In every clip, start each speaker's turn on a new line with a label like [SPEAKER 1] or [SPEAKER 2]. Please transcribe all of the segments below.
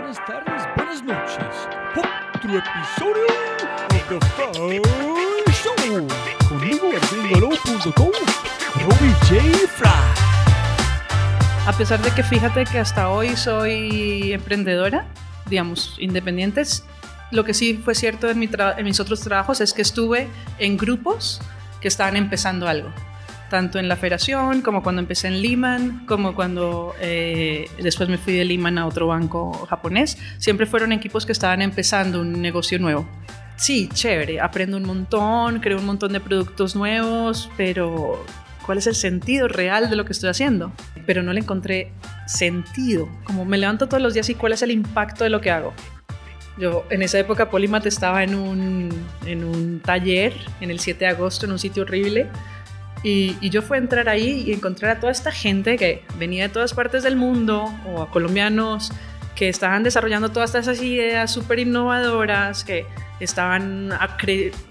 [SPEAKER 1] buenas tardes, buenas noches. Otro episodio de The Fry Show. Conmigo en gringolo.com, Robbie J. Fry.
[SPEAKER 2] A pesar de que fíjate que hasta hoy soy emprendedora, digamos, independientes, lo que sí fue cierto en, mi en mis otros trabajos es que estuve en grupos que estaban empezando algo. Tanto en la federación, como cuando empecé en Lehman, como cuando eh, después me fui de Lehman a otro banco japonés. Siempre fueron equipos que estaban empezando un negocio nuevo. Sí, chévere, aprendo un montón, creo un montón de productos nuevos, pero ¿cuál es el sentido real de lo que estoy haciendo? Pero no le encontré sentido. Como me levanto todos los días y cuál es el impacto de lo que hago. Yo en esa época Polymath estaba en un, en un taller en el 7 de agosto en un sitio horrible y, y yo fui a entrar ahí y encontrar a toda esta gente que venía de todas partes del mundo o a colombianos que estaban desarrollando todas esas ideas súper innovadoras, que estaban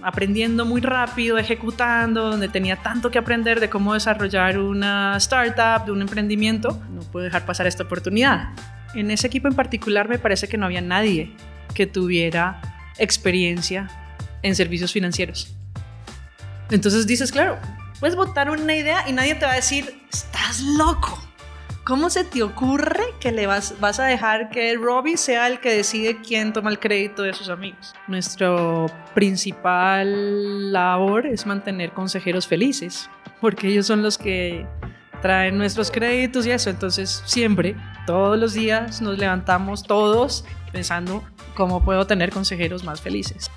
[SPEAKER 2] aprendiendo muy rápido, ejecutando, donde tenía tanto que aprender de cómo desarrollar una startup, de un emprendimiento. No puedo dejar pasar esta oportunidad. En ese equipo en particular me parece que no había nadie que tuviera experiencia en servicios financieros. Entonces dices, claro, puedes votar una idea y nadie te va a decir, estás loco. ¿Cómo se te ocurre que le vas, vas a dejar que Robbie sea el que decide quién toma el crédito de sus amigos? Nuestro principal labor es mantener consejeros felices, porque ellos son los que traen nuestros créditos y eso. Entonces, siempre, todos los días nos levantamos todos pensando cómo puedo tener consejeros más felices.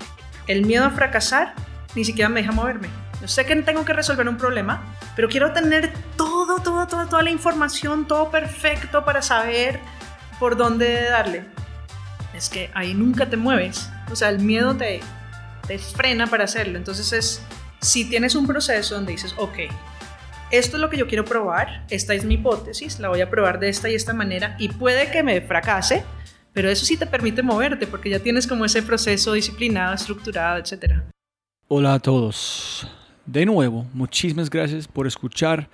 [SPEAKER 2] El miedo a fracasar ni siquiera me deja moverme. Yo sé que tengo que resolver un problema, pero quiero tener todo, todo, todo, toda la información, todo perfecto para saber por dónde darle. Es que ahí nunca te mueves. O sea, el miedo te, te frena para hacerlo. Entonces es, si tienes un proceso donde dices, ok, esto es lo que yo quiero probar, esta es mi hipótesis, la voy a probar de esta y esta manera y puede que me fracase, pero eso sí te permite moverte porque ya tienes como ese proceso disciplinado, estructurado, etcétera.
[SPEAKER 1] Hola a todos. De nuevo, muchísimas gracias por escuchar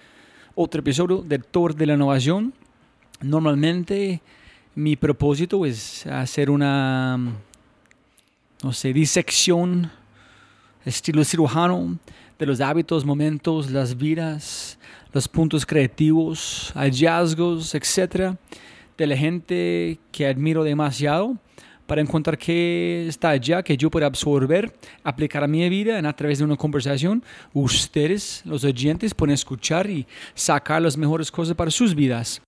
[SPEAKER 1] otro episodio de Tour de la Innovación. Normalmente mi propósito es hacer una, no sé, disección estilo cirujano de los hábitos, momentos, las vidas, los puntos creativos, hallazgos, etcétera, de la gente que admiro demasiado para encontrar qué está allá que yo pueda absorber, aplicar a mi vida a través de una conversación. Ustedes, los oyentes, pueden escuchar y sacar las mejores cosas para sus vidas,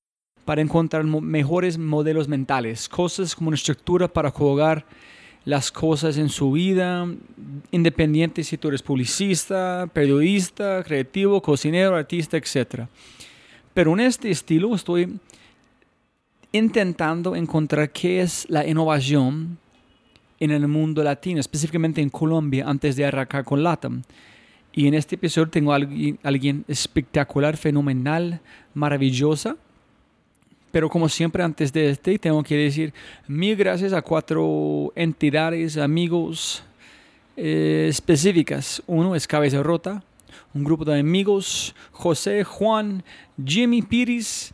[SPEAKER 1] para encontrar mejores modelos mentales, cosas como una estructura para jugar las cosas en su vida, independiente si tú eres publicista, periodista, creativo, cocinero, artista, etc. Pero en este estilo estoy intentando encontrar qué es la innovación en el mundo latino, específicamente en Colombia, antes de arrancar con LATAM. Y en este episodio tengo a alguien, alguien espectacular, fenomenal, maravillosa. Pero como siempre antes de este, tengo que decir mil gracias a cuatro entidades, amigos eh, específicas. Uno es Cabeza Rota, un grupo de amigos, José, Juan, Jimmy Piris,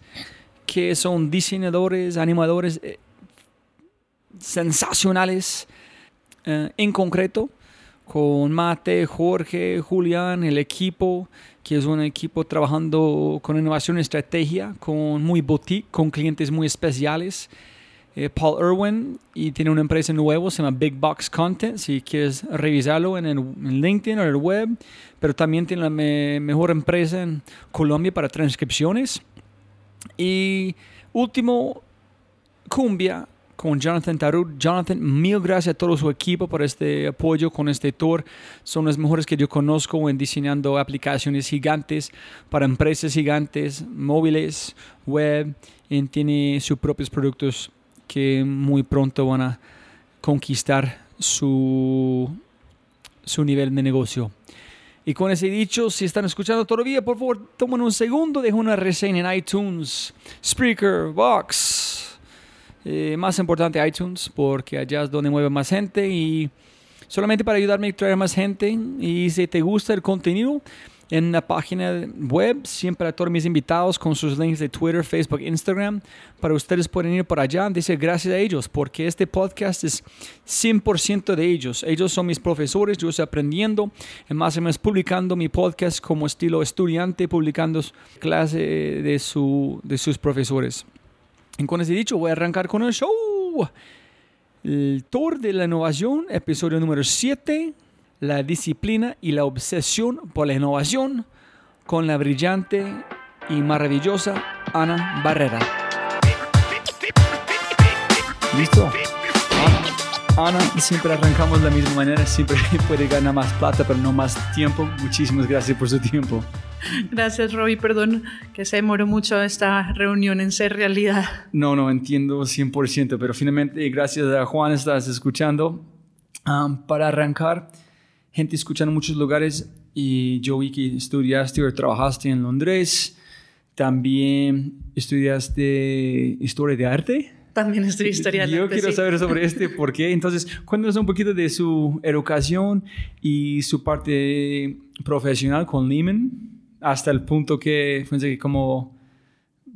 [SPEAKER 1] que son diseñadores, animadores eh, sensacionales. Eh, en concreto, con Mate, Jorge, Julián, el equipo, que es un equipo trabajando con innovación y estrategia, con muy boutique, con clientes muy especiales. Eh, Paul Irwin y tiene una empresa nueva, se llama Big Box Content, si quieres revisarlo en, el, LinkedIn o en el web, pero también tiene la me- mejor empresa en Colombia para transcripciones. Y último, Cumbia con Jonathan Tarut. Jonathan, mil gracias a todo su equipo por este apoyo con este tour. Son los mejores que yo conozco en diseñando aplicaciones gigantes para empresas gigantes, móviles, web. Y tiene sus propios productos que muy pronto van a conquistar su, su nivel de negocio. Y con ese dicho, si están escuchando todavía, por favor, tomen un segundo, dejen una reseña en iTunes, Spreaker, Vox. Eh, más importante iTunes, porque allá es donde mueve más gente y solamente para ayudarme a traer más gente. Y si te gusta el contenido, en la página web, siempre a todos mis invitados con sus links de Twitter, Facebook, Instagram, para ustedes pueden ir por allá. Dice gracias a ellos, porque este podcast es 100% de ellos. Ellos son mis profesores, yo estoy aprendiendo, más o menos publicando mi podcast como estilo estudiante, publicando clase de, su, de sus profesores. Y con ese dicho, voy a arrancar con el show. El Tour de la Innovación, episodio número 7 la disciplina y la obsesión por la innovación con la brillante y maravillosa Ana Barrera. ¿Listo? Ana, siempre arrancamos de la misma manera, siempre puede ganar más plata, pero no más tiempo. Muchísimas gracias por su tiempo.
[SPEAKER 2] Gracias, Robbie. Perdón que se demoró mucho esta reunión en ser realidad.
[SPEAKER 1] No, no, entiendo 100%, pero finalmente, gracias a Juan, estás escuchando. Um, para arrancar, gente escuchando en muchos lugares y yo vi que estudiaste o trabajaste en Londres. También estudiaste historia de arte.
[SPEAKER 2] También estudié historia de
[SPEAKER 1] yo
[SPEAKER 2] arte.
[SPEAKER 1] Yo quiero saber sobre este, por qué. Entonces, cuéntanos un poquito de su educación y su parte profesional con Lehman, hasta el punto que fue como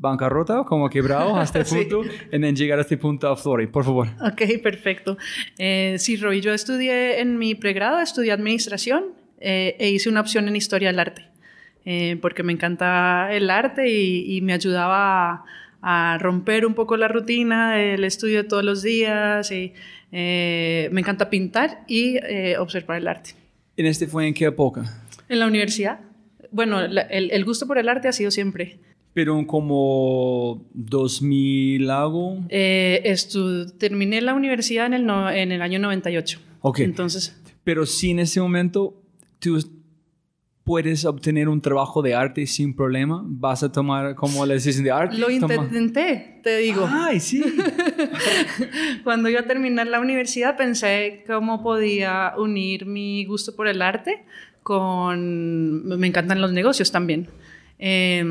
[SPEAKER 1] bancarrota, como quebrado hasta el punto, y sí. llegar a este punto a Flori, por favor.
[SPEAKER 2] Ok, perfecto. Eh, sí, Roy, yo estudié en mi pregrado, estudié administración eh, e hice una opción en historia del arte, eh, porque me encanta el arte y, y me ayudaba a, a, romper un poco la rutina del estudio de todos los días y eh, me encanta pintar y observar el arte.
[SPEAKER 1] ¿En este fue en qué época?
[SPEAKER 2] En la universidad. Bueno, la, el, el gusto por el arte ha sido siempre.
[SPEAKER 1] Pero como 2000 algo.
[SPEAKER 2] Eh, terminé la universidad en el, no, en el año 98.
[SPEAKER 1] Ok.
[SPEAKER 2] Entonces.
[SPEAKER 1] Pero si en ese momento tú puedes obtener un trabajo de arte sin problema, vas a tomar como la decisión de arte.
[SPEAKER 2] Lo intenté, te digo.
[SPEAKER 1] Ay, sí.
[SPEAKER 2] Cuando iba a terminar la universidad pensé cómo podía unir mi gusto por el arte con... Me encantan los negocios también. Eh,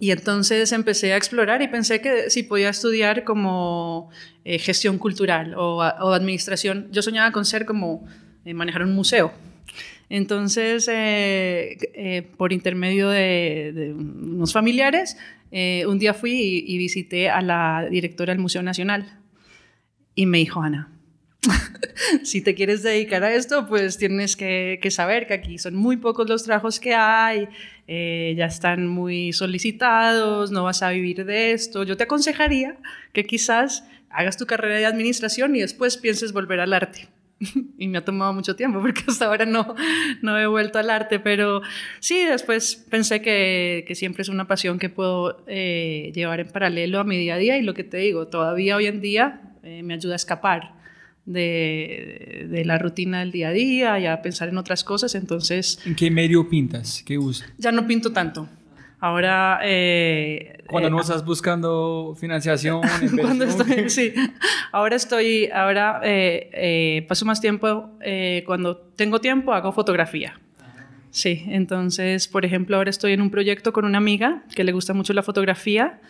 [SPEAKER 2] y entonces empecé a explorar y pensé que si podía estudiar como eh, gestión cultural o, o, administración. Yo soñaba con ser como eh, manejar un museo. Entonces, eh, eh por intermedio de, de unos familiares, eh, un día fui y, y, visité a la directora del Museo Nacional y me dijo, Ana, si te quieres dedicar a esto, pues tienes que, saber que aquí son muy pocos los trabajos que hay, eh, ya están muy solicitados, no vas a vivir de esto. Yo te aconsejaría que quizás hagas tu carrera de administración y después pienses volver al arte. y me ha tomado mucho tiempo porque hasta ahora no, no he vuelto al arte, pero sí, después pensé que, que siempre es una pasión que puedo eh, llevar en paralelo a mi día a día y lo que te digo, todavía hoy en día eh, me ayuda a escapar de, de, la rutina del día a día y a pensar en otras cosas. Entonces.
[SPEAKER 1] ¿En qué medio pintas? ¿Qué usas?
[SPEAKER 2] Ya no pinto tanto. Ahora. Eh,
[SPEAKER 1] cuando eh, no estás buscando financiación.
[SPEAKER 2] cuando estoy, sí. Ahora estoy. Ahora eh, paso más tiempo. cuando tengo tiempo, hago fotografía. Sí, entonces, por ejemplo, ahora estoy en un proyecto con una amiga que le gusta mucho la fotografía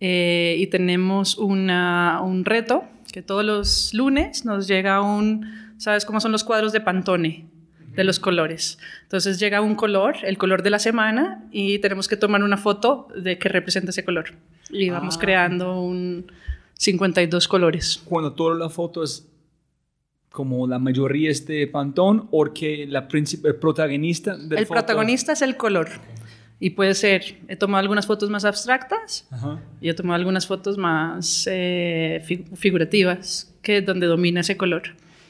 [SPEAKER 2] y tenemos una, un reto que todos los lunes nos llega un, ¿sabes cómo son los cuadros de Pantone? De los colores. Entonces llega un color, el color de la semana, y tenemos que tomar una foto de que representa ese color. Y vamos ah. creando un 52 colores.
[SPEAKER 1] Cuando toda la foto es como la mayoría es de Pantone, o que la el protagonista del
[SPEAKER 2] El
[SPEAKER 1] foto...
[SPEAKER 2] protagonista es el color. Y puede ser, he tomado algunas fotos más abstractas
[SPEAKER 1] Ajá.
[SPEAKER 2] y he tomado algunas fotos más eh, figurativas, que es donde domina ese color.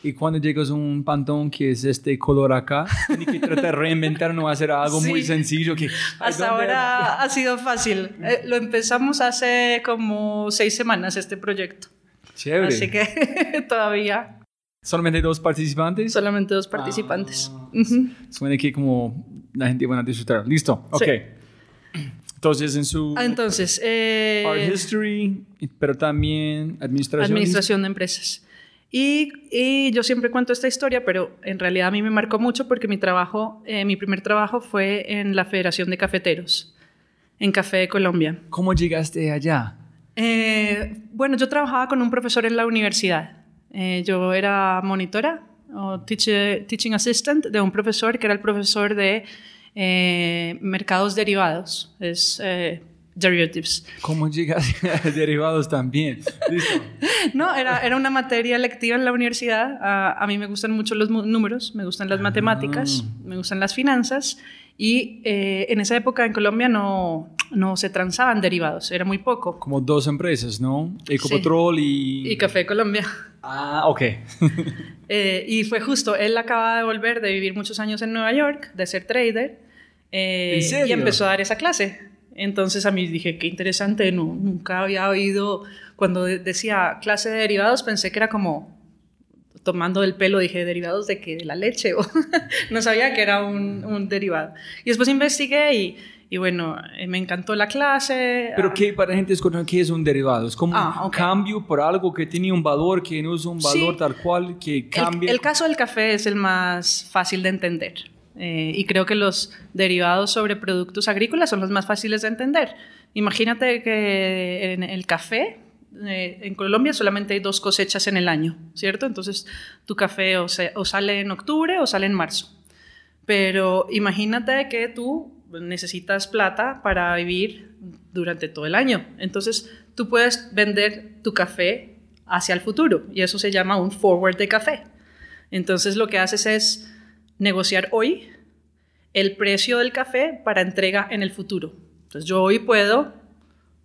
[SPEAKER 1] Y cuando llegas a un pantón que es este color acá, tienes que tratar de reinventar, no hacer algo sí. muy sencillo. Que,
[SPEAKER 2] Hasta ahora ha sido fácil. Eh, lo empezamos hace como seis semanas este proyecto.
[SPEAKER 1] Chévere.
[SPEAKER 2] Así que todavía.
[SPEAKER 1] ¿Solamente dos participantes?
[SPEAKER 2] Solamente dos participantes.
[SPEAKER 1] Ah, uh -huh. Suena que como la gente va a disfrutar. Listo, ok. Sí. Entonces, en su...
[SPEAKER 2] Ah, entonces... Eh,
[SPEAKER 1] Art History, pero también Administración.
[SPEAKER 2] Administración de Empresas. Y, y, yo siempre cuento esta historia, pero en realidad a mí me marcó mucho porque mi trabajo, eh, mi primer trabajo fue en la Federación de Cafeteros, en Café de Colombia.
[SPEAKER 1] ¿Cómo llegaste allá?
[SPEAKER 2] Eh, bueno, yo trabajaba con un profesor en la universidad. Eh, yo era monitora o teach, teaching assistant de un profesor que era el profesor de eh, mercados derivados, es eh, derivatives.
[SPEAKER 1] ¿Cómo llegas a derivados también? ¿Listo?
[SPEAKER 2] No, era, era una materia lectiva en la universidad. A, a mí me gustan mucho los números, me gustan las matemáticas,
[SPEAKER 1] Ah.
[SPEAKER 2] me gustan las finanzas. Y eh, en esa época en Colombia no, no se transaban derivados, era muy poco.
[SPEAKER 1] Como dos empresas, ¿no? Ecopetrol y...
[SPEAKER 2] Y Café Colombia.
[SPEAKER 1] Ah, ok.
[SPEAKER 2] Eh, y fue justo, él acaba de volver de vivir muchos años en Nueva York, de ser trader, eh,
[SPEAKER 1] ¿En serio?
[SPEAKER 2] y empezó a dar esa clase. Entonces a mí dije, qué interesante, no, nunca había oído, cuando de- decía clase de derivados, pensé que era como tomando del pelo, dije, ¿derivados de qué? ¿De la leche? O no sabía que era un, un derivado. Y después investigué y, y bueno, eh, me encantó la clase.
[SPEAKER 1] Pero ¿qué para gente desconocida qué es un derivado? Es como
[SPEAKER 2] Ah,
[SPEAKER 1] un
[SPEAKER 2] ok.
[SPEAKER 1] cambio por algo que tiene un valor que no es un valor
[SPEAKER 2] Sí.
[SPEAKER 1] tal cual que
[SPEAKER 2] El,
[SPEAKER 1] cambia.
[SPEAKER 2] el caso del café es el más fácil de entender. eh, y creo que los derivados sobre productos agrícolas son los más fáciles de entender. Imagínate que en el café, eh, en Colombia solamente hay dos cosechas en el año, ¿cierto? Entonces tu café o, se- o sale en octubre o sale en marzo. Pero imagínate que tú necesitas plata para vivir durante todo el año. Entonces tú puedes vender tu café hacia el futuro y eso se llama un forward de café. Entonces lo que haces es negociar hoy el precio del café para entrega en el futuro. Entonces yo hoy puedo,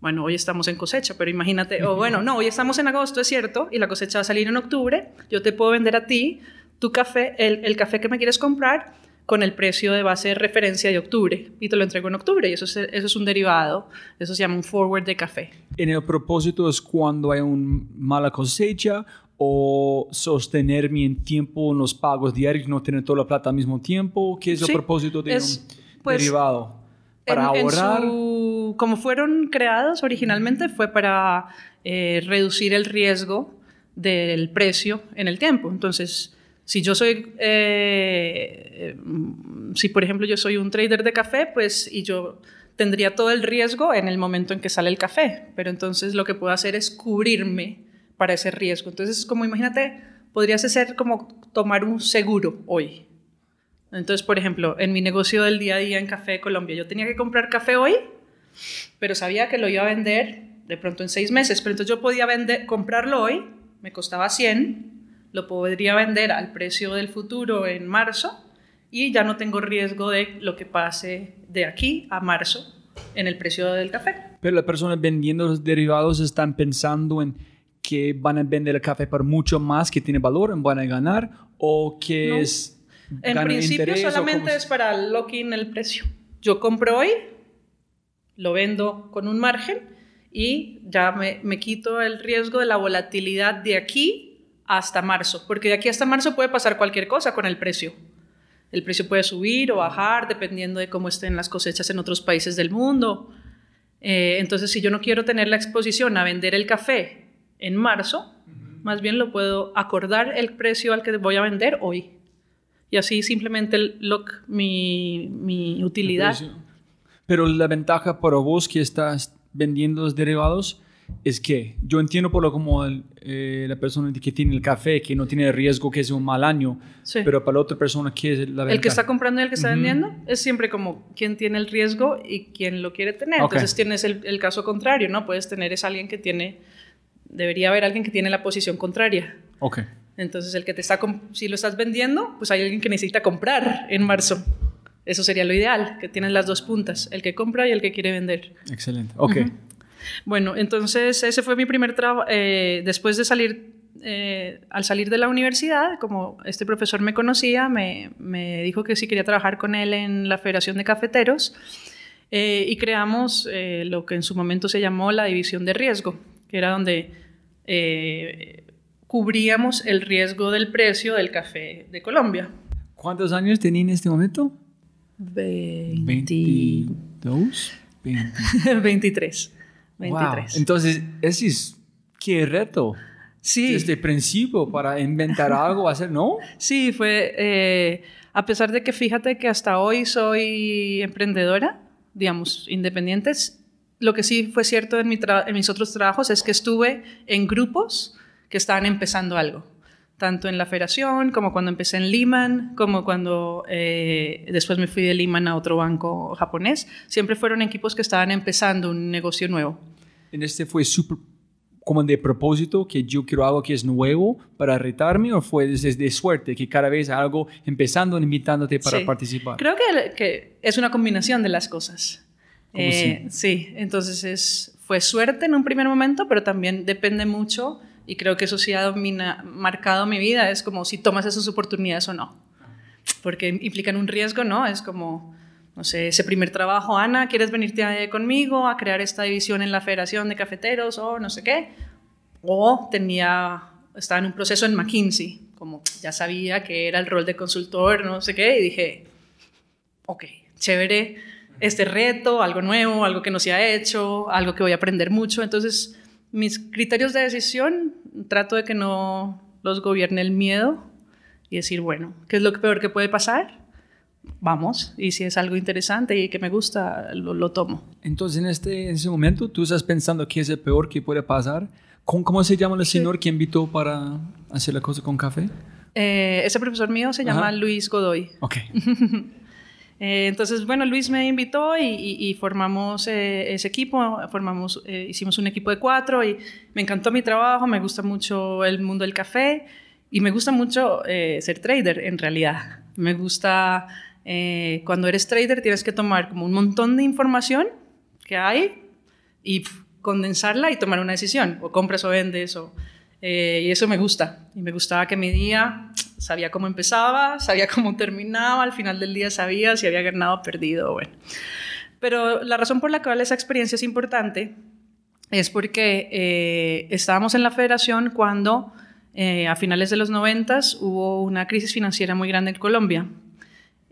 [SPEAKER 2] bueno, hoy estamos en cosecha, pero imagínate, o bueno, no, hoy estamos en agosto, es cierto, y la cosecha va a salir en octubre, yo te puedo vender a ti tu café, el, café que me quieres comprar con el precio de base de referencia de octubre y te lo entrego en octubre y eso es, eso es un derivado, eso se llama un forward de café.
[SPEAKER 1] En el propósito es cuando hay una mala cosecha o sostenerme en tiempo en los pagos diarios, no tener toda la plata al mismo tiempo. ¿Qué es el
[SPEAKER 2] Sí,
[SPEAKER 1] propósito de
[SPEAKER 2] es,
[SPEAKER 1] un
[SPEAKER 2] pues,
[SPEAKER 1] derivado? Para
[SPEAKER 2] En- en
[SPEAKER 1] ahorrar.
[SPEAKER 2] su- como fueron creados originalmente fue para eh, reducir el riesgo del precio en el tiempo. Entonces, si yo soy, eh, si por ejemplo yo soy un trader de café, pues y yo tendría todo el riesgo en el momento en que sale el café, pero entonces lo que puedo hacer es cubrirme para ese riesgo. Entonces, como imagínate, podrías hacer como tomar un seguro hoy. Entonces, por ejemplo, en mi negocio del día a día en Café Colombia, yo tenía que comprar café hoy, pero sabía que lo iba a vender de pronto en seis meses. Pero entonces yo podía vender, comprarlo hoy, me costaba 100, lo podría vender al precio del futuro en marzo y ya no tengo riesgo de lo que pase de aquí a marzo en el precio del café.
[SPEAKER 1] Pero las personas vendiendo los derivados están pensando en que van a vender el café por mucho más que tiene valor, van a ganar o que
[SPEAKER 2] No.
[SPEAKER 1] es
[SPEAKER 2] En principio solamente es para lock-in el precio. Yo compro hoy, lo vendo con un margen y ya me, me quito el riesgo de la volatilidad de aquí hasta marzo, porque de aquí hasta marzo puede pasar cualquier cosa con el precio. El precio puede subir o bajar dependiendo de cómo estén las cosechas en otros países del mundo. Eh, entonces, si yo no quiero tener la exposición a vender el café en marzo, más bien lo puedo acordar el precio al que voy a vender hoy. Y así simplemente lock mi, mi utilidad.
[SPEAKER 1] Pero la ventaja para vos que estás vendiendo los derivados es que yo entiendo por lo como el, eh, la persona que tiene el café, que no tiene riesgo que es un mal año,
[SPEAKER 2] Sí.
[SPEAKER 1] pero para la otra persona, ¿qué es la ventaja?
[SPEAKER 2] El que está comprando y el que está vendiendo es siempre como quién tiene el riesgo y quién lo quiere tener.
[SPEAKER 1] Ok.
[SPEAKER 2] Entonces tienes el, el caso contrario, ¿no? Puedes tener es alguien que tiene, debería haber alguien que tiene la posición contraria.
[SPEAKER 1] Ok,
[SPEAKER 2] Entonces el que te está, si lo estás vendiendo, pues hay alguien que necesita comprar en marzo. Eso sería lo ideal, que tienes las dos puntas, el que compra y el que quiere vender.
[SPEAKER 1] excelente. Ok,
[SPEAKER 2] Bueno, entonces ese fue mi primer trabajo. después de salir, eh, al salir de la universidad, como este profesor me conocía, me, me dijo que sí quería trabajar con él en la Federación de Cafeteros eh, y creamos eh, lo que en su momento se llamó la división de riesgo, que era donde eh, cubríamos el riesgo del precio del café de Colombia.
[SPEAKER 1] ¿cuántos años tenía en este momento?
[SPEAKER 2] 20
[SPEAKER 1] 22, 20.
[SPEAKER 2] 23. 23.
[SPEAKER 1] Wow. Entonces, ese es, qué reto.
[SPEAKER 2] Sí.
[SPEAKER 1] Desde el principio para inventar algo, hacer, ¿no?
[SPEAKER 2] Sí, fue, eh, a pesar de que fíjate que hasta hoy soy emprendedora, digamos, independientes, lo que sí fue cierto en, mi en mis otros trabajos es que estuve en grupos que estaban empezando algo. Tanto en la federación como cuando empecé en Lehman, como cuando eh, después me fui de Lehman a otro banco japonés. Siempre fueron equipos que estaban empezando un negocio nuevo.
[SPEAKER 1] ¿En este fue súper como de propósito que yo quiero algo que es nuevo para retarme o fue desde de suerte que cada vez algo empezando invitándote para participar?
[SPEAKER 2] Creo que, que, es una combinación de las cosas. Eh, sí, entonces es, fue suerte en un primer momento, pero también depende mucho y creo que eso sí ha domina, marcado mi vida, es como si tomas esas oportunidades o no, porque implican un riesgo, ¿no? Es como, no sé, ese primer trabajo, Ana, ¿quieres venirte conmigo a crear esta división en la Federación de Cafeteros o no sé qué? O tenía, estaba en un proceso en McKinsey, como ya sabía que era el rol de consultor, no sé qué, y dije, ok, chévere este reto, algo nuevo, algo que no se ha hecho, algo que voy a aprender mucho, entonces mis criterios de decisión, trato de que no los gobierne el miedo y decir, bueno, ¿qué es lo peor que puede pasar? Vamos, y si es algo interesante y que me gusta, lo, tomo.
[SPEAKER 1] Entonces, en, este, en ese momento, tú estás pensando qué es el peor que puede pasar. ¿Cómo, cómo se llama el señor que invitó para hacer la cosa con café?
[SPEAKER 2] Eh, ese profesor mío se llama Luis Godoy.
[SPEAKER 1] Ok.
[SPEAKER 2] Eh, entonces, bueno, Luis me invitó y, formamos eh, ese equipo, formamos, eh, hicimos un equipo de cuatro y me encantó mi trabajo, me gusta mucho el mundo del café y me gusta mucho ser trader en realidad. Me gusta, cuando eres trader tienes que tomar como un montón de información que hay y condensarla y tomar una decisión, o compras o vendes, o, y eso me gusta. Y me gustaba que mi día sabía cómo empezaba, sabía cómo terminaba, al final del día sabía si había ganado o perdido, bueno. Pero la razón por la cual esa experiencia es importante es porque eh, estábamos en la federación cuando eh, a finales de los 90 hubo una crisis financiera muy grande en Colombia.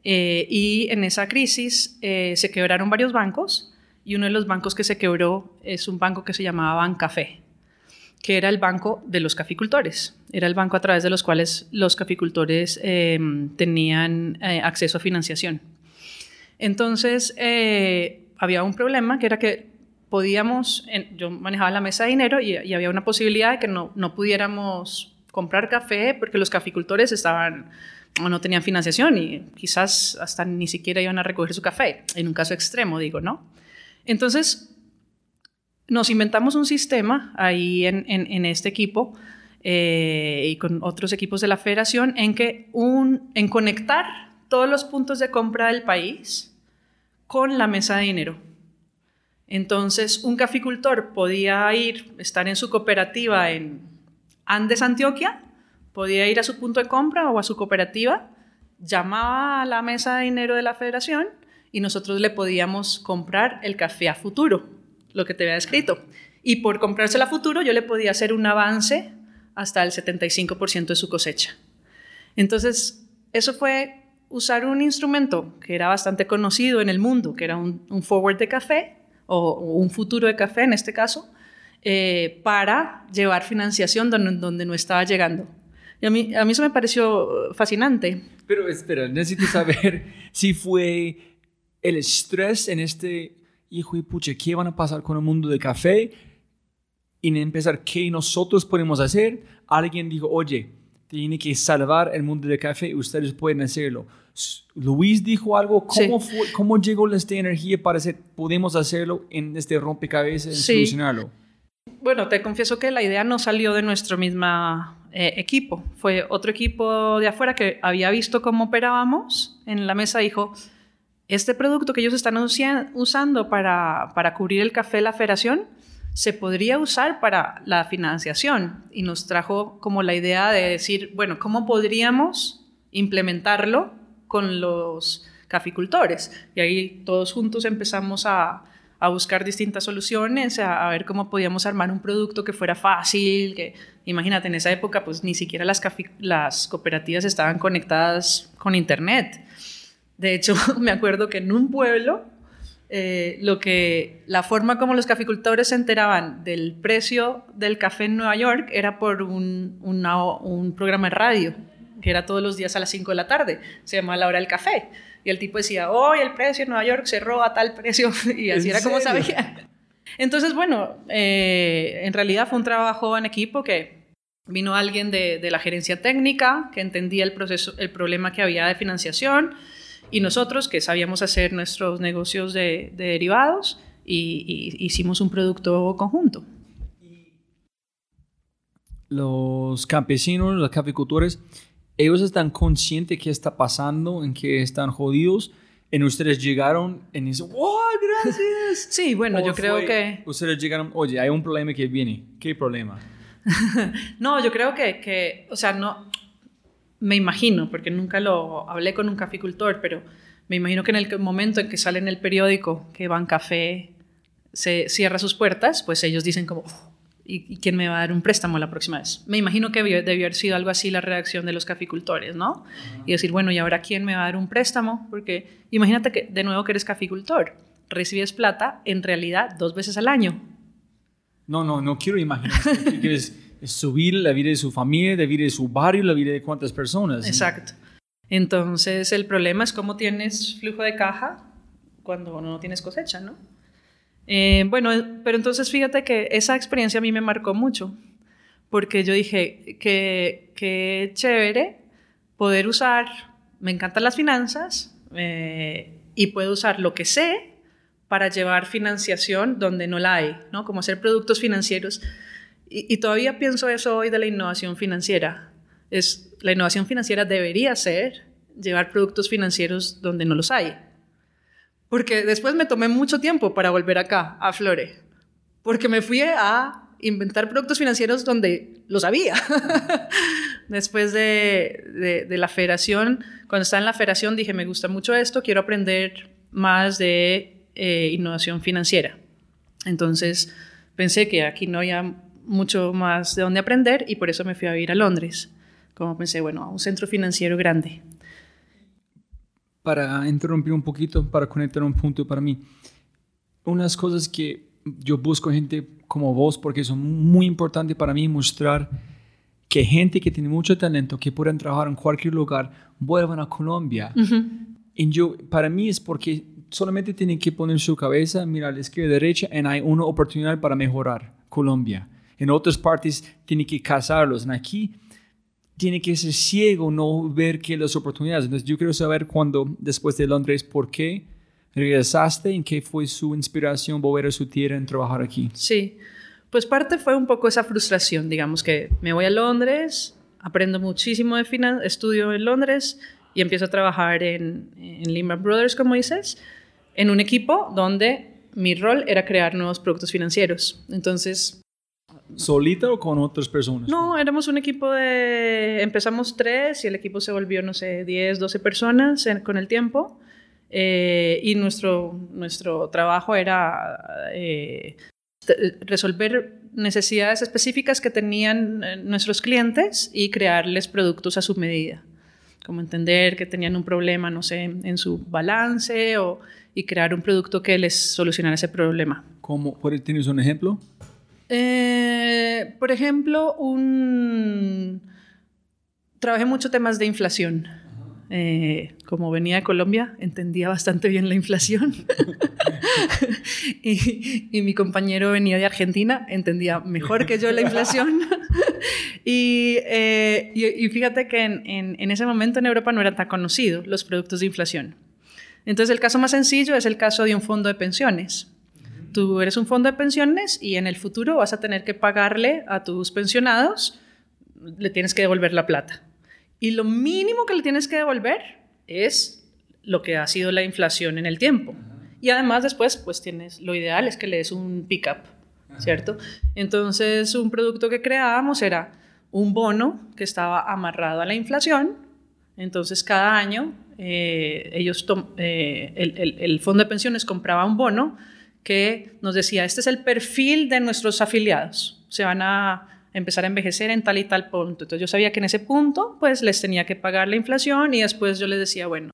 [SPEAKER 2] Eh, y en esa crisis se quebraron varios bancos y uno de los bancos que se quebró es un banco que se llamaba Bancafé que era el banco de los caficultores. Era el banco a través de los cuales los caficultores em, tenían eh, acceso a financiación. Entonces, eh, había un problema que era que podíamos, yo manejaba la mesa de dinero y, había una posibilidad de que no, no, pudiéramos comprar café porque los caficultores estaban o no tenían financiación y quizás hasta ni siquiera iban a recoger su café, en un caso extremo, digo, ¿no? Entonces, nos inventamos un sistema ahí en, este equipo eh, y con otros equipos de la federación en que un, en conectar todos los puntos de compra del país con la mesa de dinero. Entonces, un caficultor podía ir, estar en su cooperativa en Andes, Antioquia, podía ir a su punto de compra o a su cooperativa, llamaba a la mesa de dinero de la federación y nosotros le podíamos comprar el café a futuro lo que te había escrito. Y por comprársela a futuro yo le podía hacer un avance hasta el 75% de su cosecha. Entonces, eso fue usar un instrumento que era bastante conocido en el mundo, que era un, forward de café o, un futuro de café en este caso, eh, para llevar financiación donde, donde, no estaba llegando. Y a mí, a mí eso me pareció fascinante.
[SPEAKER 1] Pero espera, necesito saber si fue el estrés en este hijo y pucha, ¿qué van a pasar con el mundo del café? Y empezar, ¿qué nosotros podemos hacer? Alguien dijo, oye, tiene que salvar el mundo del café, ustedes pueden hacerlo. Luis dijo algo, ¿cómo, fue, cómo llegó esta energía para decir, podemos hacerlo en este rompecabezas, en solucionarlo?
[SPEAKER 2] Bueno, te confieso que la idea no salió de nuestro mismo eh, equipo, fue otro equipo de afuera que había visto cómo operábamos en la mesa, dijo, este producto que ellos están usando para, para cubrir el café de la federación se podría usar para la financiación y nos trajo como la idea de decir, bueno, ¿cómo podríamos implementarlo con los caficultores? Y ahí todos juntos empezamos a, a buscar distintas soluciones, a, ver cómo podíamos armar un producto que fuera fácil, que imagínate, en esa época pues ni siquiera las, las cooperativas estaban conectadas con internet. De hecho, me acuerdo que en un pueblo, eh, lo que, la forma como los caficultores se enteraban del precio del café en Nueva York era por un, un programa de radio, que era todos los días a las 5 de la tarde, se llamaba La Hora del Café. Y el tipo decía, hoy el precio en Nueva York cerró a tal precio, y así era como sabía. Entonces, bueno, eh, en realidad fue un trabajo en equipo que Vino alguien de, de, la gerencia técnica que entendía el, proceso, el problema que había de financiación y nosotros que sabíamos hacer nuestros negocios de, de derivados y, y, hicimos un producto conjunto.
[SPEAKER 1] Los campesinos, los caficultores, ellos están conscientes de qué está pasando, en que están jodidos. En ustedes llegaron y dicen, ¡Oh, gracias!
[SPEAKER 2] sí, bueno, yo creo que...
[SPEAKER 1] Ustedes llegaron, oye, hay un problema que viene. ¿Qué problema?
[SPEAKER 2] no, yo creo que, que, o sea, no, me imagino, porque nunca lo hablé con un caficultor, pero me imagino que en el momento en que sale en el periódico que Ban Café se cierra sus puertas, pues ellos dicen como, ¿y, quién me va a dar un préstamo la próxima vez? Me imagino que debió, haber sido algo así la reacción de los caficultores, ¿no? Y decir, bueno, ¿y ahora quién me va a dar un préstamo? Porque imagínate que de nuevo que eres caficultor, recibes plata en realidad dos veces al año
[SPEAKER 1] no, no, no quiero imaginar. quieres subir la vida de su familia, la vida de su barrio, la vida de cuántas personas.
[SPEAKER 2] Exacto. Entonces, el problema es cómo tienes flujo de caja cuando no tienes cosecha, ¿no? Eh, bueno, pero entonces fíjate que esa experiencia a mí me marcó mucho, porque yo dije que, que chévere poder usar, me encantan las finanzas eh, y puedo usar lo que sé para llevar financiación donde no la hay, ¿no? Como hacer productos financieros. Y, todavía pienso eso hoy de la innovación financiera. Es, la innovación financiera debería ser llevar productos financieros donde no los hay. Porque después me tomé mucho tiempo para volver acá, a Flore. Porque me fui a inventar productos financieros donde los había. después de, de, de la federación, cuando estaba en la federación dije, me gusta mucho esto, quiero aprender más de eh, innovación financiera. Entonces pensé que aquí no había mucho más de dónde aprender y por eso me fui a vivir a Londres. Como pensé, bueno, a un centro financiero grande.
[SPEAKER 1] Para interrumpir un poquito, para conectar un punto para mí, unas cosas que yo busco gente como vos porque son muy importantes para mí mostrar que gente que tiene mucho talento, que pueden trabajar en cualquier lugar, vuelvan a Colombia. Y yo, para mí es porque solamente tienen que poner su cabeza, mirar a la izquierda y derecha, y hay una oportunidad para mejorar Colombia. En otras partes tienen que casarlos. En aquí tiene que ser ciego, no ver que las oportunidades. Entonces yo quiero saber cuando, después de Londres, por qué regresaste, en qué fue su inspiración volver a su tierra en trabajar aquí.
[SPEAKER 2] Sí, pues parte fue un poco esa frustración, digamos que me voy a Londres, aprendo muchísimo de finanzas, estudio en Londres y empiezo a trabajar en, en Lehman Brothers, como dices, en un equipo donde mi rol era crear nuevos productos financieros. Entonces...
[SPEAKER 1] ¿Solita o con otras personas?
[SPEAKER 2] No, éramos un equipo de... Empezamos tres y el equipo se volvió, no sé, 10, 12 personas con el tiempo. Eh, y nuestro, nuestro trabajo era eh, resolver necesidades específicas que tenían eh, nuestros clientes y crearles productos a su medida. Como entender que tenían un problema, no sé, en su balance o y crear un producto que les solucionara ese problema.
[SPEAKER 1] ¿Cómo? ¿Tienes un ejemplo?
[SPEAKER 2] Eh, por ejemplo, un... trabajé mucho temas de inflación. Eh, como venía de Colombia, entendía bastante bien la inflación. y, mi compañero venía de Argentina, entendía mejor que yo la inflación. Eh, y, y, fíjate que en, en, en, ese momento en Europa no eran tan conocidos los productos de inflación. Entonces el caso más sencillo es el caso de un fondo de pensiones. Tú eres un fondo de pensiones y en el futuro vas a tener que pagarle a tus pensionados, le tienes que devolver la plata. Y lo mínimo que le tienes que devolver es lo que ha sido la inflación en el tiempo. Y además después, pues tienes, lo ideal es que le des un pick-up, ¿cierto? Entonces, un producto que creábamos era un bono que estaba amarrado a la inflación. Entonces, cada año eh, ellos eh, el, fondo de pensiones compraba un bono que nos decía, este es el perfil de nuestros afiliados, se van a empezar a envejecer en tal y tal punto. Entonces yo sabía que en ese punto pues les tenía que pagar la inflación y después yo les decía, bueno,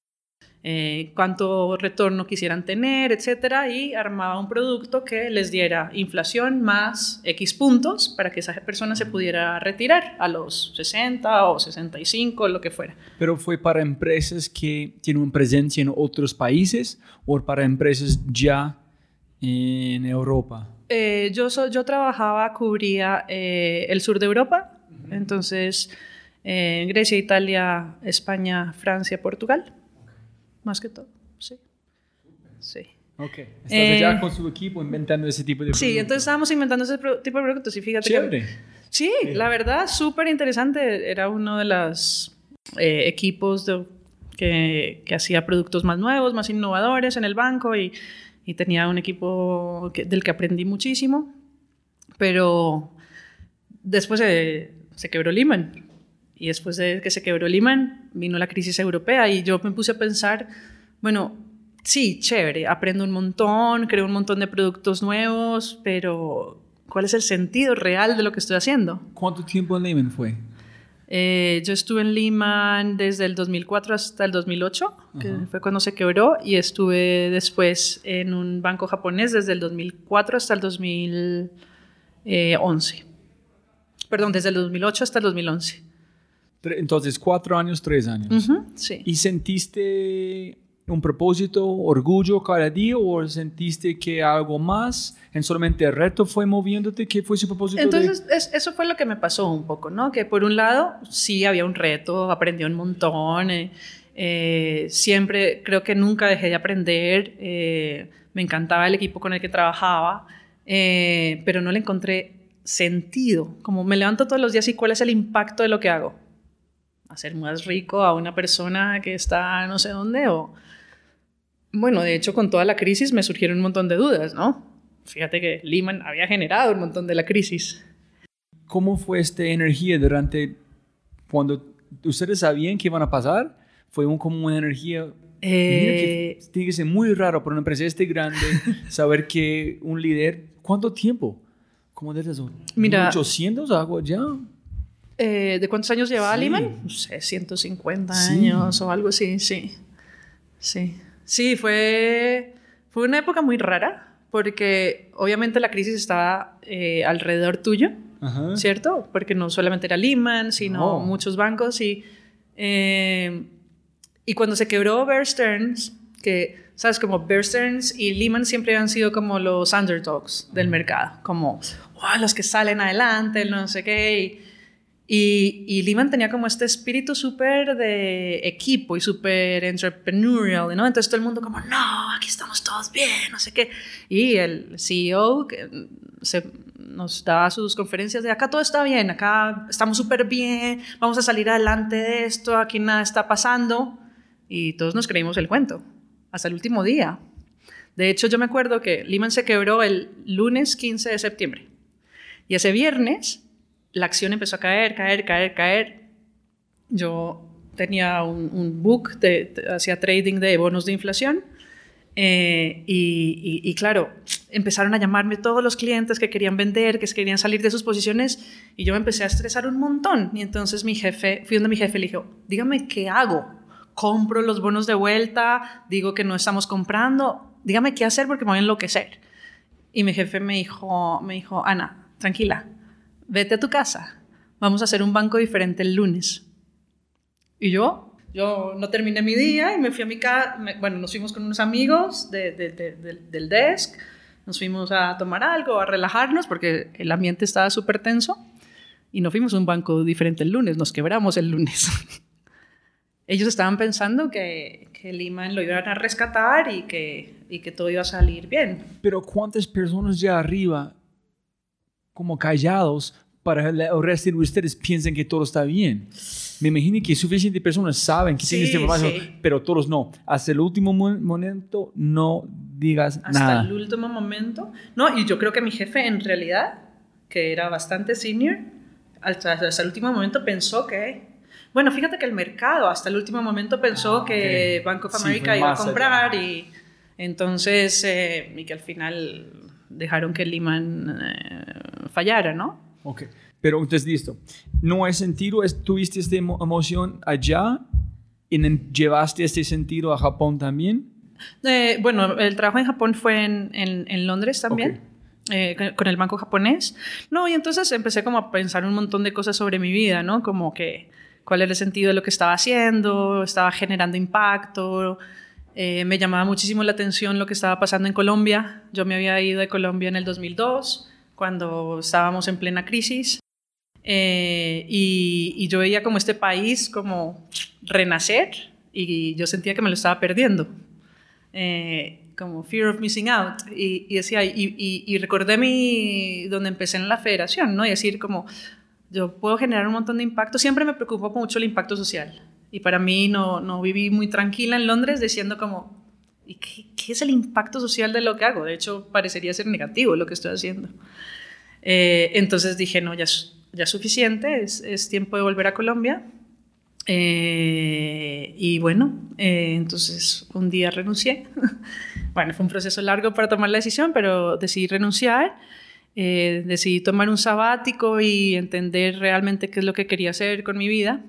[SPEAKER 2] eh, cuánto retorno quisieran tener, etcétera, y armaba un producto que les diera inflación más X puntos para que esa persona se pudiera retirar a los 60 o 65, lo que fuera.
[SPEAKER 1] ¿Pero fue para empresas que tienen presencia en otros países o para empresas ya en Europa?
[SPEAKER 2] Eh, yo, yo trabajaba, cubría eh, el sur de Europa Entonces, eh, Grecia, Italia, España, Francia, Portugal. Más que todo, sí. Sí.
[SPEAKER 1] Ok. Estás ya con su equipo inventando ese tipo de productos.
[SPEAKER 2] Sí, entonces estábamos inventando ese tipo de productos y fíjate
[SPEAKER 1] Chévere.
[SPEAKER 2] Sí, la verdad, súper interesante. Era uno de los equipos de, que, que, hacía productos más nuevos, más innovadores en el banco y, y tenía un equipo del que aprendí muchísimo. Pero después se, se quebró Lehman. Y después de que se quebró Lehman, vino la crisis europea y yo me puse a pensar, bueno, sí, chévere, aprendo un montón, creo un montón de productos nuevos, pero ¿cuál es el sentido real de lo que estoy haciendo?
[SPEAKER 1] ¿Cuánto tiempo en Lehman fue?
[SPEAKER 2] Eh, yo estuve en Lehman desde el 2004 hasta el 2008, que fue cuando se quebró, y estuve después en un banco japonés desde el 2004 hasta el 2011. Perdón, desde el 2008 hasta el 2011.
[SPEAKER 1] Entonces, cuatro años, tres años.
[SPEAKER 2] sí.
[SPEAKER 1] ¿Y sentiste un propósito, orgullo cada día o sentiste que algo más en solamente el reto fue moviéndote? ¿Qué fue su propósito?
[SPEAKER 2] Entonces, eso fue lo que me pasó un poco, ¿no? Que por un lado, sí había un reto, aprendí un montón, eh, eh, siempre, creo que nunca dejé de aprender, eh, me encantaba el equipo con el que trabajaba, pero no le encontré sentido, como me levanto todos los días y cuál es el impacto de lo que hago. Hacer más rico a una persona que está no sé dónde o bueno, de hecho, con toda la crisis me surgieron un montón de dudas, ¿no? Fíjate que Lehman había generado un montón de la crisis.
[SPEAKER 1] ¿Cómo fue esta energía durante cuando ustedes sabían que iban a pasar? Fue un, como una energía eh, que tiene que ser muy raro para una empresa este grande saber que un líder, ¿cuánto tiempo? ¿Cómo de eso? Mira, 800 algo ya.
[SPEAKER 2] Eh, ¿De cuántos años llevaba Lehman? No sé, 150 años o algo así, sí. Sí. Sí, fue, fue una época muy rara, porque obviamente la crisis estaba eh, alrededor tuyo, ¿cierto? Porque no solamente era Lehman, sino muchos bancos. Y, eh, y cuando se quebró Bear Stearns, que, ¿sabes? Como Bear Stearns y Lehman siempre han sido como los underdogs del mercado, como los que salen adelante, no sé qué. Y, y Lehman tenía como este espíritu súper de equipo y súper entrepreneurial, ¿no? Entonces todo el mundo como, no, aquí estamos todos bien, no sé qué. Y el CEO que se, nos daba sus conferencias de, acá todo está bien, acá estamos súper bien, vamos a salir adelante de esto, aquí nada está pasando. Y todos nos creímos el cuento, hasta el último día. De hecho, yo me acuerdo que Lehman se quebró el lunes 15 de septiembre. Y ese viernes la acción empezó a caer, caer, caer, caer. Yo tenía un, book, de, hacía trading de bonos de inflación. Eh, y, claro, empezaron a llamarme todos los clientes que querían vender, que querían salir de sus posiciones, y yo me empecé a estresar un montón. Y entonces mi jefe, fui donde mi jefe le dijo, dígame qué hago. ¿Compro los bonos de vuelta? ¿Digo que no estamos comprando? Dígame qué hacer porque me voy a enloquecer. Y mi jefe me dijo, me dijo Ana, tranquila, vete a tu casa, vamos a hacer un banco diferente el lunes. Y yo, yo no terminé mi día y me fui a mi casa, bueno, nos fuimos con unos amigos del desk, nos fuimos a tomar algo, a relajarnos, porque el ambiente estaba súper tenso, y no fuimos a un banco diferente el lunes, nos quebramos el lunes. Ellos estaban pensando que, que Lehman lo iban a rescatar y que, y que todo iba a salir bien.
[SPEAKER 1] Pero ¿cuántas personas ya arriba como callados para el resto de ustedes piensen que todo está bien. Me imagino que suficientes personas saben que tienes información, pero todos no. Hasta el último momento no digas
[SPEAKER 2] nada. Hasta el último momento. No, y yo creo que mi jefe en realidad, que era bastante senior, hasta, el último momento pensó que... Bueno, fíjate que el mercado hasta el último momento pensó ah, que Bank of America iba a comprar y entonces, eh, y que al final dejaron que Lehman eh, fallara, ¿no?
[SPEAKER 1] Ok, pero entonces listo. ¿No hay sentido? ¿Tuviste esta emoción allá y llevaste este sentido a Japón también?
[SPEAKER 2] Eh, bueno, el trabajo en Japón fue en, en, Londres también. Eh, con el banco japonés. No, y entonces empecé como a pensar un montón de cosas sobre mi vida, ¿no? Como que cuál era el sentido de lo que estaba haciendo, estaba generando impacto, eh, me llamaba muchísimo la atención lo que estaba pasando en Colombia. Yo me había ido de Colombia en el 2002, cuando estábamos en plena crisis. Eh, y, y, yo veía como este país como renacer y yo sentía que me lo estaba perdiendo. Eh, como fear of missing out. Y, y decía, y, y, recordé mi, donde empecé en la federación, ¿no? Y decir como, yo puedo generar un montón de impacto. Siempre me preocupó mucho el impacto social. Y para mí no, no viví muy tranquila en Londres diciendo como, ¿y qué, qué, es el impacto social de lo que hago? De hecho, parecería ser negativo lo que estoy haciendo. Eh, entonces dije, no, ya es, ya es suficiente, es, es tiempo de volver a Colombia. Eh, y bueno, eh, entonces un día renuncié. bueno, fue un proceso largo para tomar la decisión, pero decidí renunciar. Eh, decidí tomar un sabático y entender realmente qué es lo que quería hacer con mi vida.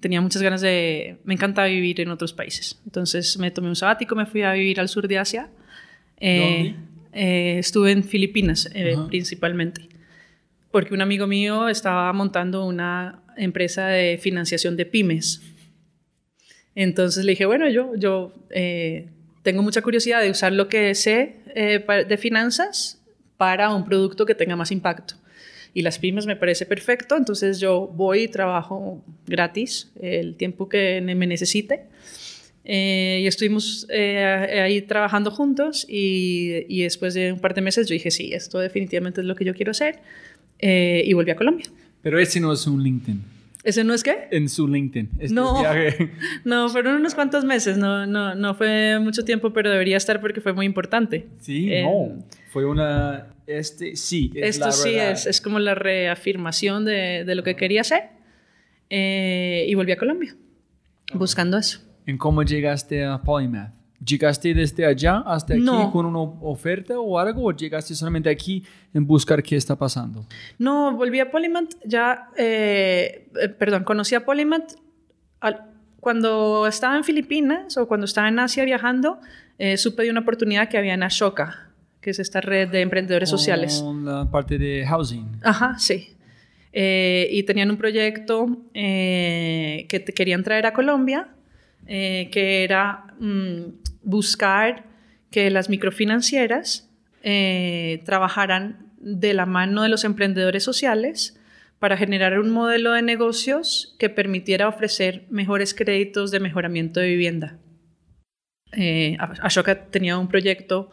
[SPEAKER 2] Tenía muchas ganas de... Me encanta vivir en otros países. Entonces me tomé un sabático, me fui a vivir al sur de Asia. ¿Dónde? estuve en Filipinas principalmente porque un amigo mío estaba montando una empresa de financiación de pymes. Entonces le dije, bueno, yo, yo eh, tengo mucha curiosidad de usar lo que sé eh, de finanzas para un producto que tenga más impacto. Y las pymes me parece perfecto, entonces yo voy y trabajo gratis el tiempo que me necesite. Eh, y estuvimos ahí trabajando juntos y, y, después de un par de meses yo dije, sí, esto definitivamente es lo que yo quiero hacer y volví a Colombia.
[SPEAKER 1] Pero ese no es un LinkedIn.
[SPEAKER 2] ¿Ese no es qué?
[SPEAKER 1] En su LinkedIn.
[SPEAKER 2] Este no, no, fueron unos cuantos meses, no, no, no fue mucho tiempo, pero debería estar porque fue muy importante.
[SPEAKER 1] Sí, eh, no, fue una, este sí.
[SPEAKER 2] Es esto sí es, es como la reafirmación de, de lo que quería hacer eh, y volví a Colombia buscando eso.
[SPEAKER 1] ¿En cómo llegaste a Polymath? ¿Llegaste desde allá hasta aquí con una oferta o algo? ¿O llegaste solamente aquí en buscar qué está pasando?
[SPEAKER 2] No, volví a Polymath ya, eh, eh, perdón, conocí a Polymath cuando estaba en Filipinas o cuando estaba en Asia viajando, eh, supe de una oportunidad que había en Ashoka, que es esta red de emprendedores sociales.
[SPEAKER 1] La parte de housing.
[SPEAKER 2] Ajá, sí. y tenían un proyecto que te querían traer a Colombia, que era... Mm, buscar que las microfinancieras eh, trabajaran de la mano de los emprendedores sociales para generar un modelo de negocios que permitiera ofrecer mejores créditos de mejoramiento de vivienda. Eh, Ashoka tenía un proyecto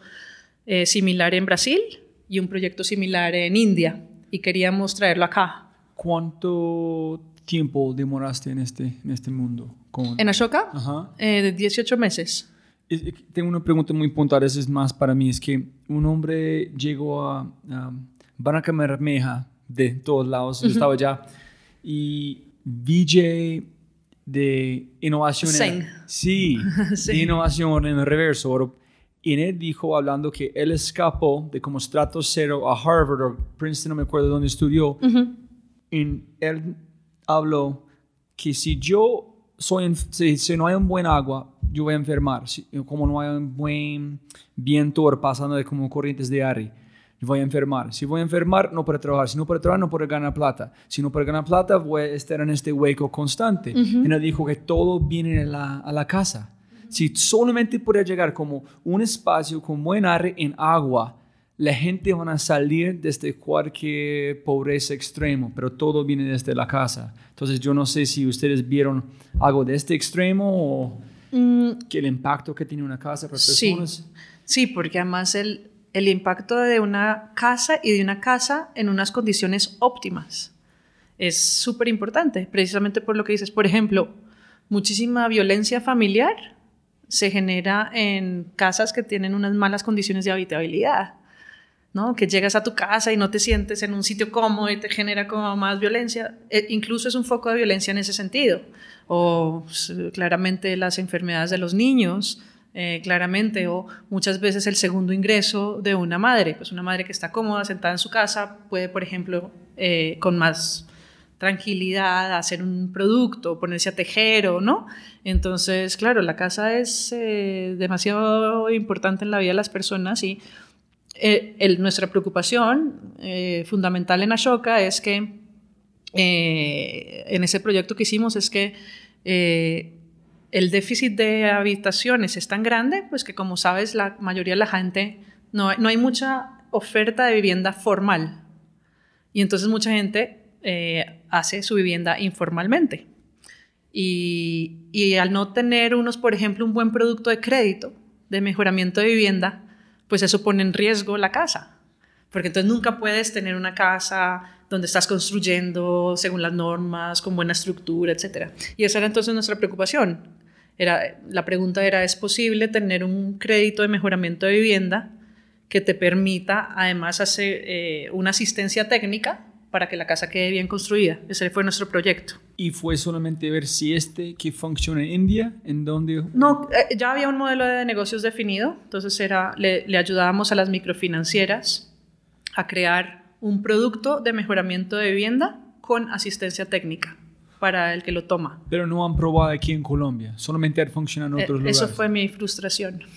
[SPEAKER 2] eh, similar en Brasil y un proyecto similar en India y queríamos traerlo acá.
[SPEAKER 1] ¿Cuánto tiempo demoraste en este, en este mundo?
[SPEAKER 2] ¿En Ashoka? Ajá. de 18 meses
[SPEAKER 1] tengo una pregunta muy puntual, es más para mí, es que un hombre llegó a, a Barranca Bermeja de todos lados, yo estaba allá, y VJ de innovación. Sí, sí, de innovación en reverso. Y él dijo, hablando que él escapó de como estrato cero a Harvard o Princeton, no me acuerdo dónde estudió. Y él habló que si yo soy, si, si no hay un buen agua, yo voy a enfermar. Como no hay un buen viento pasando de como corrientes de aire, yo voy a enfermar. Si voy a enfermar, no puedo trabajar. Si no puedo trabajar, no puedo ganar plata. Si no puedo ganar plata, voy a estar en este hueco constante. Y él dijo que todo viene a la, a la casa. Si solamente puede llegar como un espacio con buen aire en agua, la gente van a salir desde cualquier pobreza extremo, pero todo viene desde la casa. Entonces yo no sé si ustedes vieron algo de este extremo o Mm, que el impacto que tiene una casa para personas.
[SPEAKER 2] Sí, porque además el, el impacto de una casa y de una casa en unas condiciones óptimas es súper importante, precisamente por lo que dices. Por ejemplo, muchísima violencia familiar se genera en casas que tienen unas malas condiciones de habitabilidad. ¿no? Que llegas a tu casa y no te sientes en un sitio cómodo y te genera como más violencia. E, incluso es un foco de violencia en ese sentido o pues, claramente las enfermedades de los niños, eh, claramente, o muchas veces el segundo ingreso de una madre, pues una madre que está cómoda, sentada en su casa, puede, por ejemplo, eh, con más tranquilidad hacer un producto, ponerse a tejer o no. Entonces, claro, la casa es eh, demasiado importante en la vida de las personas y nuestra preocupación fundamental en Ashoka es que en ese proyecto que hicimos es que eh, el déficit de habitaciones es tan grande, pues que como sabes, la mayoría de la gente, no, no hay mucha oferta de vivienda formal. Y entonces mucha gente eh, hace su vivienda informalmente. Y, y al no tener unos, por ejemplo, un buen producto de crédito, de mejoramiento de vivienda, pues eso pone en riesgo la casa. Porque entonces nunca puedes tener una casa donde estás construyendo según las normas, con buena estructura, etc. Y esa era entonces nuestra preocupación. Era, la pregunta era, ¿es posible tener un crédito de mejoramiento de vivienda que te permita además hacer eh, una asistencia técnica para que la casa quede bien construida. Ese fue nuestro proyecto.
[SPEAKER 1] ¿Y fue solamente ver si este que funciona en India, en donde...
[SPEAKER 2] No, eh, ya había un modelo de negocios definido, entonces era, le, le ayudábamos a las microfinancieras a crear un producto de mejoramiento de vivienda con asistencia técnica para el que lo toma.
[SPEAKER 1] Pero no han probado aquí en Colombia, solamente funciona en eh, otros lugares.
[SPEAKER 2] Eso fue mi frustración.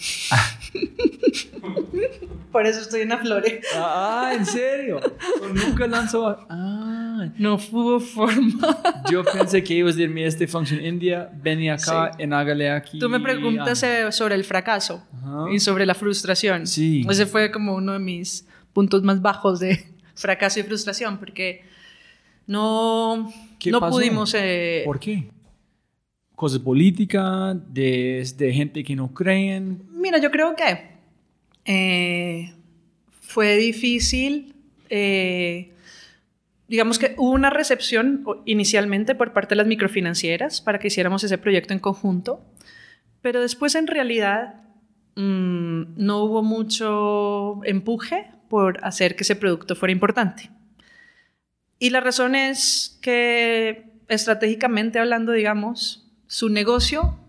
[SPEAKER 2] Por eso estoy en Aflore.
[SPEAKER 1] Ah, ¿en serio? nunca lanzó. Ah.
[SPEAKER 2] No hubo forma.
[SPEAKER 1] Yo pensé que ibas a decirme este function India, vení acá, en hágale aquí.
[SPEAKER 2] Tú me preguntas eh, sobre el fracaso y sobre la frustración.
[SPEAKER 1] Sí.
[SPEAKER 2] Ese fue como uno de mis puntos más bajos de fracaso y frustración, porque no, no pudimos... Eh,
[SPEAKER 1] ¿Por qué? ¿Cosas políticas? De, de, gente que no creen?
[SPEAKER 2] Mira, yo creo que eh, fue difícil. Eh, digamos que hubo una recepción inicialmente por parte de las microfinancieras para que hiciéramos ese proyecto en conjunto, pero después en realidad mm, no hubo mucho empuje por hacer que ese producto fuera importante. Y la razón es que estratégicamente hablando, digamos, su negocio,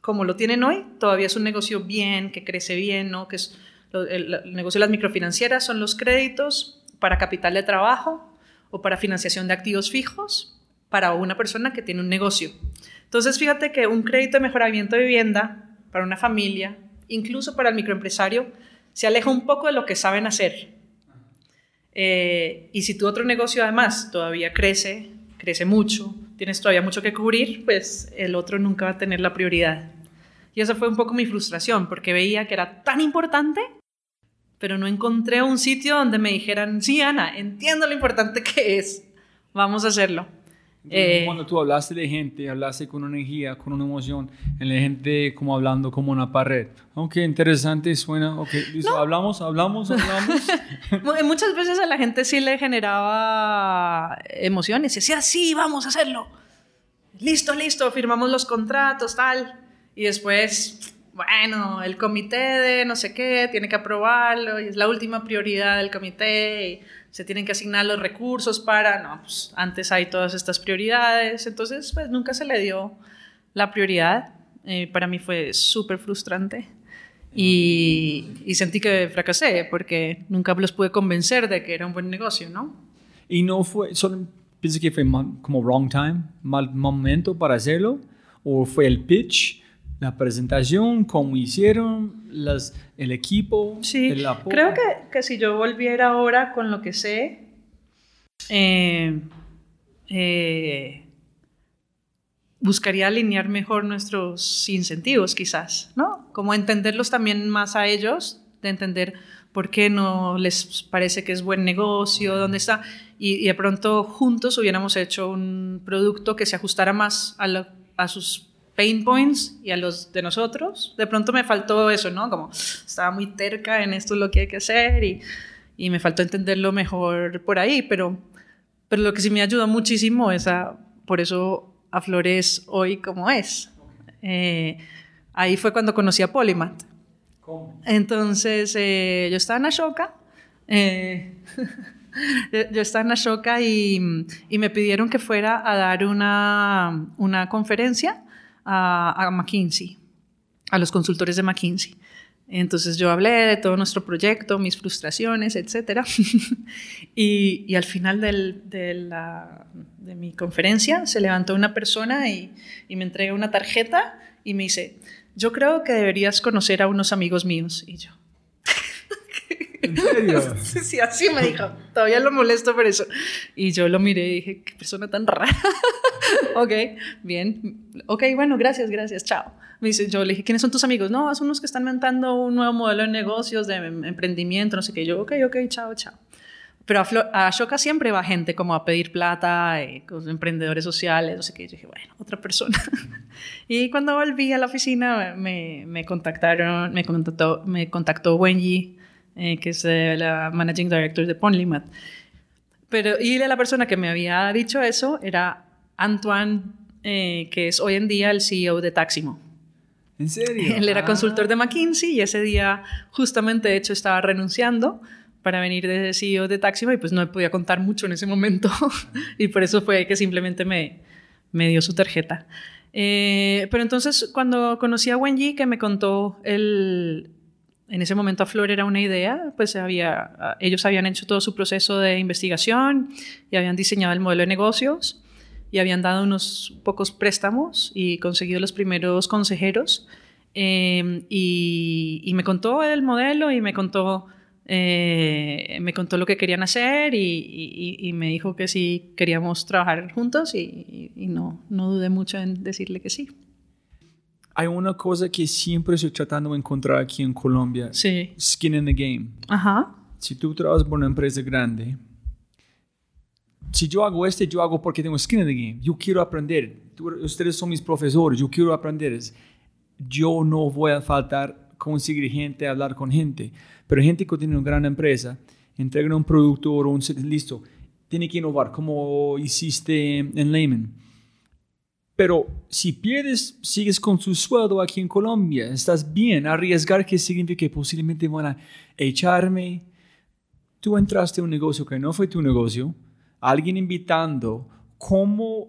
[SPEAKER 2] como lo tienen hoy, todavía es un negocio bien, que crece bien, ¿no? Que es el, negocio de las microfinancieras son los créditos para capital de trabajo o para financiación de activos fijos para una persona que tiene un negocio. Entonces, fíjate que un crédito de mejoramiento de vivienda para una familia, incluso para el microempresario, se aleja un poco de lo que saben hacer. Eh, y si tu otro negocio además todavía crece, crece mucho, tienes todavía mucho que cubrir, pues el otro nunca va a tener la prioridad. Y esa fue un poco mi frustración, porque veía que era tan importante, pero no encontré un sitio donde me dijeran, sí, Ana, entiendo lo importante que es, vamos a hacerlo.
[SPEAKER 1] Eh, cuando tú hablaste de gente, hablaste con una energía, con una emoción, en la gente como hablando como una pared. Aunque interesante, suena, ok, hablamos, hablamos, hablamos.
[SPEAKER 2] Muchas veces a la gente sí le generaba emociones, y decía, sí, vamos a hacerlo. Listo, listo, firmamos los contratos, tal. Y después, bueno, el comité de no sé qué tiene que aprobarlo y es la última prioridad del comité. Y, se tienen que asignar los recursos para, no, pues antes hay todas estas prioridades, entonces pues nunca se le dio la prioridad. Eh, para mí fue súper frustrante y, sentí que fracasé porque nunca los pude convencer de que era un buen negocio, ¿no?
[SPEAKER 1] Y no fue, solo pienso que fue como wrong time, mal momento para hacerlo, o fue el pitch la presentación, cómo hicieron las, el equipo,
[SPEAKER 2] sí, Creo que, que, si yo volviera ahora con lo que sé, eh, eh, buscaría alinear mejor nuestros incentivos, quizás, ¿no? Como entenderlos también más a ellos, de entender por qué no les parece que es buen negocio, dónde está, y, de pronto juntos hubiéramos hecho un producto que se ajustara más a, a sus pain points y a los de nosotros. De pronto me faltó eso, ¿no? Como estaba muy terca en esto es lo que hay que hacer y, y me faltó entenderlo mejor por ahí, pero, pero lo que sí me ayudó muchísimo es a, por eso a Flores hoy como es. Eh, ahí fue cuando conocí a Polymath. ¿Cómo? Entonces eh, yo estaba en Ashoka. Eh, yo estaba en Ashoka y, y, me pidieron que fuera a dar una, una conferencia a, McKinsey, a los consultores de McKinsey. Entonces yo hablé de todo nuestro proyecto, mis frustraciones, etc. y, al final de, mi conferencia se levantó una persona y, y, me entrega una tarjeta y me dice, yo creo que deberías conocer a unos amigos míos. Y yo,
[SPEAKER 1] ¿En serio?
[SPEAKER 2] sí, así me dijo. Todavía lo molesto por eso. Y yo lo miré y dije, qué persona tan rara. ok, bien. Ok, bueno, gracias, gracias, chao. Me dice, yo le dije, ¿quiénes son tus amigos? No, son unos que están montando un nuevo modelo de negocios, de emprendimiento, no sé qué. Yo, ok, ok, chao, chao. Pero a, Ashoka siempre va gente como a pedir plata, eh, con emprendedores sociales, no sé qué. Yo dije, bueno, otra persona. y cuando volví a la oficina me, me contactaron, me contactó, me contactó Wenji, eh, que es la Managing Director de Ponlimat. Pero, y la persona que me había dicho eso era Antoine, eh, que es hoy en día el CEO de Taximo.
[SPEAKER 1] ¿En serio?
[SPEAKER 2] Él era consultor de ah. McKinsey y ese día justamente de hecho estaba renunciando para venir de CEO de Taximo y pues no podía contar mucho en ese momento y por eso fue que simplemente me, me dio su tarjeta. Eh, pero entonces cuando conocí a Wenji que me contó el, en ese momento a Flor era una idea, pues había, ellos habían hecho todo su proceso de investigación y habían diseñado el modelo de negocios y habían dado unos pocos préstamos y conseguido los primeros consejeros. Y, y, me contó el modelo y me contó eh, me contó lo que querían hacer y, me dijo que sí queríamos trabajar juntos y, no, no dudé mucho en decirle que sí.
[SPEAKER 1] Hay una cosa que siempre estoy tratando de encontrar aquí en Colombia.
[SPEAKER 2] Sí.
[SPEAKER 1] Skin in the game.
[SPEAKER 2] Ajá.
[SPEAKER 1] Si tú trabajas por una empresa grande, si yo hago este, yo hago porque tengo skin in the game. Yo quiero aprender. ustedes son mis profesores. Yo quiero aprender. Yo no voy a faltar conseguir gente, hablar con gente. Pero gente que tiene una gran empresa, entrega un producto o un listo, tiene que innovar, como hiciste en Lehman. Pero si pierdes, sigues con tu sueldo aquí en Colombia, estás bien. Arriesgar que significa que posiblemente van a echarme. Tú entraste a un negocio que no fue tu negocio, alguien invitando, ¿cómo,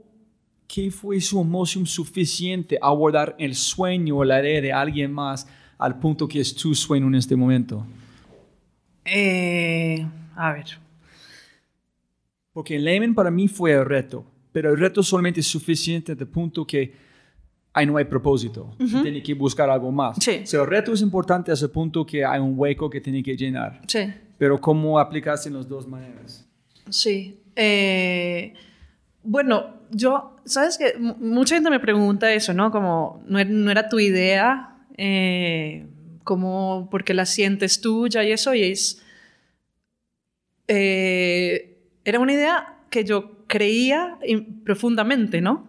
[SPEAKER 1] qué fue su emoción suficiente a abordar el sueño o la idea de alguien más al punto que es tu sueño en este momento?
[SPEAKER 2] Eh, a ver.
[SPEAKER 1] Porque Lehman para mí fue el reto, pero el reto solamente es suficiente de punto que ahí no hay propósito, tiene que buscar algo más.
[SPEAKER 2] Sí.
[SPEAKER 1] el reto es importante a ese punto que hay un hueco que tiene que llenar.
[SPEAKER 2] Sí.
[SPEAKER 1] Pero ¿cómo aplicarse en las dos maneras?
[SPEAKER 2] Sí. Eh, bueno, yo, sabes que mucha gente me pregunta eso, ¿no? Como no er-, era, tu idea. Eh, como porque la sientes tuya y eso, y es... Eh, era una idea que yo creía profundamente, ¿no?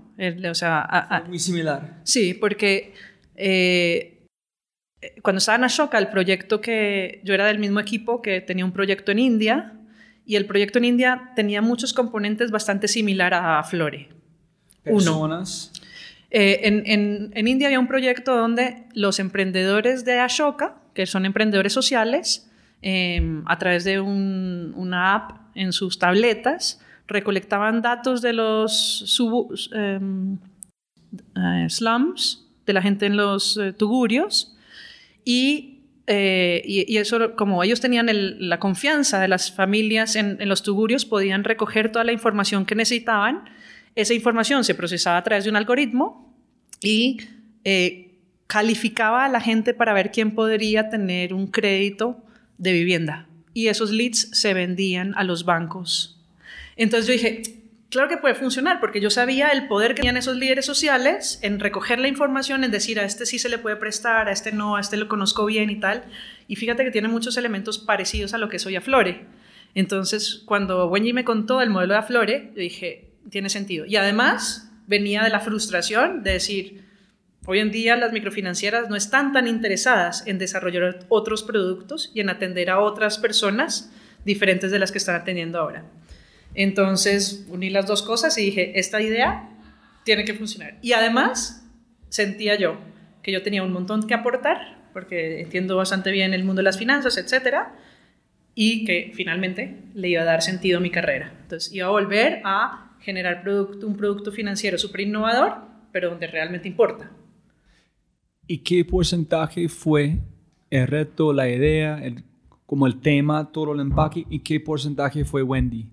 [SPEAKER 2] O sea,
[SPEAKER 1] muy similar.
[SPEAKER 2] Sí, porque eh, cuando estaba en Ashoka, el proyecto que yo era del mismo equipo que tenía un proyecto en India, y el proyecto en India tenía muchos componentes bastante similar a Flore.
[SPEAKER 1] Personas.
[SPEAKER 2] Eh, en, India había un proyecto donde los emprendedores de Ashoka, que son emprendedores sociales, em, a través de una app en sus tabletas, recolectaban datos de los em, eh, slums, de la gente en los eh, tugurios, y, eso, como ellos tenían la confianza de las familias en los tugurios, podían recoger toda la información que necesitaban esa información se procesaba a través de un algoritmo y eh, calificaba a la gente para ver quién podría tener un crédito de vivienda. Y esos leads se vendían a los bancos. Entonces yo dije, claro que puede funcionar, porque yo sabía el poder que tenían esos líderes sociales en recoger la información, en decir a este sí se le puede prestar, a este no, a este lo conozco bien y tal. Y fíjate que tiene muchos elementos parecidos a lo que soy a Flore. Entonces, cuando Wendy me contó el modelo de Flore, yo dije, tiene sentido. Y además venía de la frustración de decir, hoy en día las microfinancieras no están tan interesadas en desarrollar otros productos y en atender a otras personas diferentes de las que están atendiendo ahora. Entonces uní las dos cosas y dije, esta idea tiene que funcionar. Y además sentía yo que yo tenía un montón que aportar, porque entiendo bastante bien el mundo de las finanzas, etcétera, y que finalmente le iba a dar sentido a mi carrera. Entonces iba a volver a generar producto, un producto financiero súper innovador, pero donde realmente importa.
[SPEAKER 1] ¿Y qué porcentaje fue el reto, la idea, como el tema, todo el empaque? ¿Y qué porcentaje fue Wendy?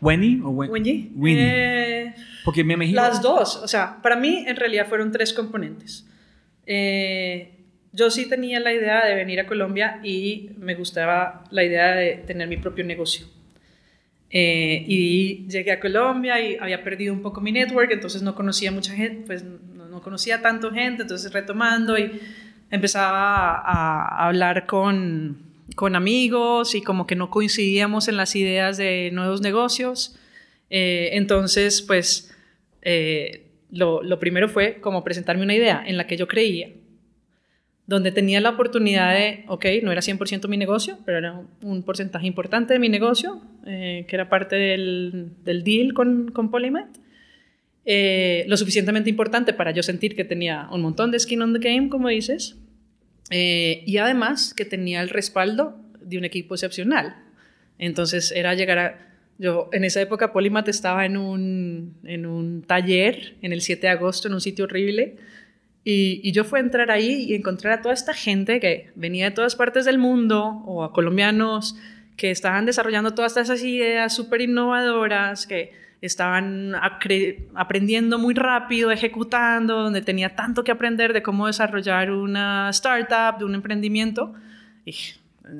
[SPEAKER 1] ¿Wendy o
[SPEAKER 2] Wendy?
[SPEAKER 1] Wendy. Eh, Porque me imagino...
[SPEAKER 2] Las dos. O sea, para mí en realidad fueron tres componentes. Eh, yo sí tenía la idea de venir a Colombia y me gustaba la idea de tener mi propio negocio. Eh, y llegué a Colombia y había perdido un poco mi network, entonces no conocía mucha gente, pues no, conocía tanto gente, entonces retomando y empezaba a, hablar con, con amigos y como que no coincidíamos en las ideas de nuevos negocios. Eh, entonces, pues, eh, lo, lo primero fue como presentarme una idea en la que yo creía donde tenía la oportunidad de, ok, no era 100% mi negocio, pero era un porcentaje importante de mi negocio, eh, que era parte del, del deal con, con Polymath. Eh, lo suficientemente importante para yo sentir que tenía un montón de skin on the game, como dices, eh, y además que tenía el respaldo de un equipo excepcional. Entonces era llegar a... Yo en esa época Polymath estaba en un, en un taller en el 7 de agosto en un sitio horrible y, yo fui a entrar ahí y encontrar a toda esta gente que venía de todas partes del mundo o a colombianos que estaban desarrollando todas esas ideas súper innovadoras, que estaban aprendiendo muy rápido, ejecutando, donde tenía tanto que aprender de cómo desarrollar una startup, de un emprendimiento. Y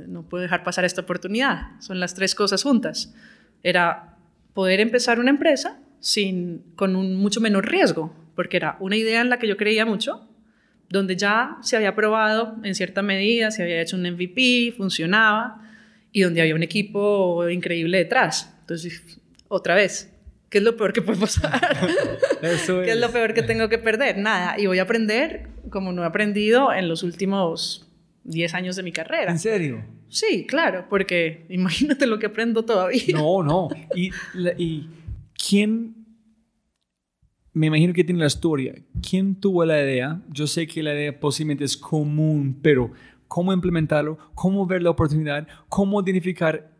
[SPEAKER 2] no puedo dejar pasar esta oportunidad. Son las tres cosas juntas. Era poder empezar una empresa sin, con un mucho menor riesgo, porque era una idea en la que yo creía mucho, donde ya se había probado en cierta medida, se había hecho un MVP, funcionaba, y donde había un equipo increíble detrás. Entonces, otra vez, ¿qué es lo peor que puede pasar? ¿Qué es lo peor que tengo que perder? Nada, y voy a aprender como no he aprendido en los últimos 10 años de mi carrera.
[SPEAKER 1] ¿En serio?
[SPEAKER 2] Sí, claro, porque imagínate lo que aprendo todavía.
[SPEAKER 1] No, no. ¿Y, y quién me imagino que tiene la historia. ¿Quién tuvo la idea? Yo sé que la idea posiblemente es común, pero ¿cómo implementarlo? ¿Cómo ver la oportunidad? ¿Cómo identificar,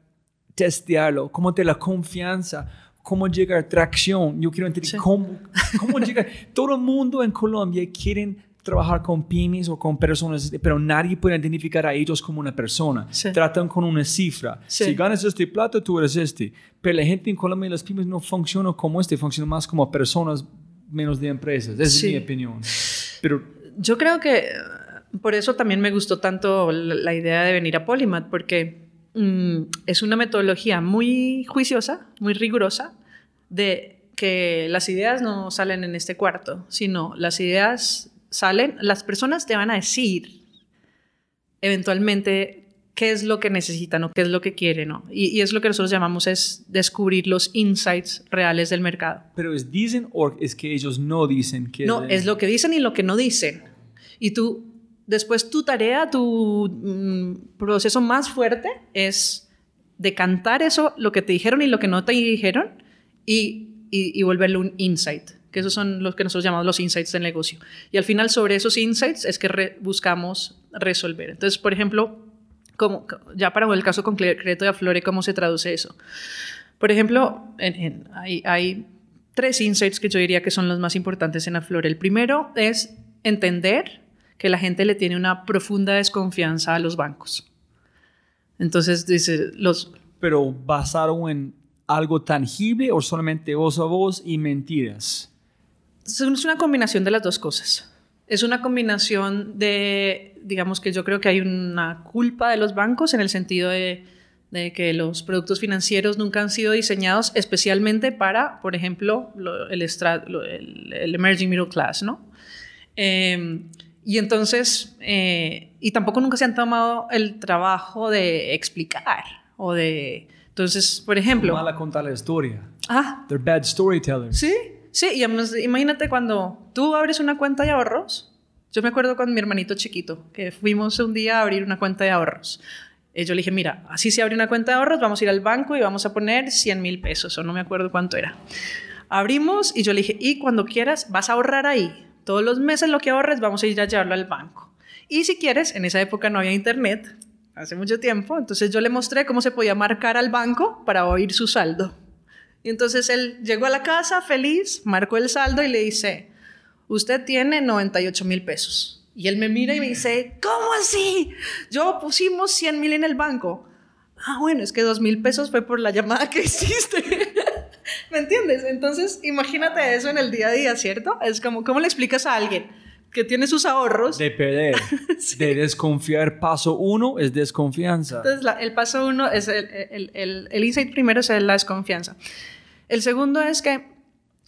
[SPEAKER 1] testearlo? ¿Cómo tener la confianza? ¿Cómo llegar tracción? Yo quiero entender cómo, cómo llegar. Todo el mundo en Colombia quieren trabajar con pymes o con personas, pero nadie puede identificar a ellos como una persona. Tratan con una cifra. Si ganas este plato, tú eres este. Pero la gente en Colombia y las pymes no funcionan como este, funcionan más como personas menos de empresas. Esa es mi opinión. Pero
[SPEAKER 2] yo creo que eh, por eso también me gustó tanto la, idea de venir a Polymath, porque mm, es una metodología muy juiciosa, muy rigurosa, de que las ideas no salen en este cuarto, sino las ideas salen, las personas te van a decir eventualmente qué es lo que necesitan o qué es lo que quieren, ¿no? Y, es lo que nosotros llamamos es descubrir los insights reales del mercado.
[SPEAKER 1] Pero es dicen o es que ellos no dicen que
[SPEAKER 2] No, es, lo que dicen y lo que no dicen. Y tú después tu tarea, tu mm, proceso más fuerte es decantar eso, lo que te dijeron y lo que no te dijeron y, y, volverlo un insight que esos son los que nosotros llamamos los insights del negocio. Y al final sobre esos insights es que buscamos resolver. Entonces, por ejemplo, como, ya para el caso concreto de Aflore, ¿cómo se traduce eso? Por ejemplo, hay, tres insights que yo diría que son los más importantes en Aflore. El primero es entender que la gente le tiene una profunda desconfianza a los bancos. Entonces, dice, los...
[SPEAKER 1] Pero basado en algo tangible o solamente voz a voz y mentiras?
[SPEAKER 2] Es una combinación de las dos cosas es una combinación de, digamos que yo creo que hay una culpa de los bancos en el sentido de, que los productos financieros nunca han sido diseñados especialmente para, por ejemplo, el, el, emerging middle class, ¿no? Em, y entonces, eh, y tampoco nunca se han tomado el trabajo de explicar o de... Entonces, por ejemplo...
[SPEAKER 1] Mala contar la historia.
[SPEAKER 2] Ah.
[SPEAKER 1] They're bad storytellers.
[SPEAKER 2] Sí, Sí, y imagínate cuando tú abres una cuenta de ahorros. Yo me acuerdo con mi hermanito chiquito, que fuimos un día a abrir una cuenta de ahorros. yo le dije, mira, así se abre una cuenta de ahorros, vamos a ir al banco y vamos a poner 100 mil pesos, o no me acuerdo cuánto era. Abrimos y yo le dije, y cuando quieras, vas a ahorrar ahí. Todos los meses lo que ahorres, vamos a ir a llevarlo al banco. Y si quieres, en esa época no había internet, hace mucho tiempo, entonces yo le mostré cómo se podía marcar al banco para oír su saldo. Y entonces él llegó a la casa feliz, marcó el saldo y le dice, usted tiene 98 mil pesos. Y él me mira y me dice, ¿cómo así? Yo pusimos 100 mil en el banco. Ah, bueno, es que 2 mil pesos fue por la llamada que hiciste. ¿Me entiendes? Entonces, imagínate eso en el día a día, ¿cierto? Es como, ¿cómo le explicas a alguien que tiene sus ahorros?
[SPEAKER 1] De perder, de desconfiar. Paso uno es desconfianza.
[SPEAKER 2] Entonces, el paso uno es el, el, el, el insight primero es la desconfianza. El segundo es que,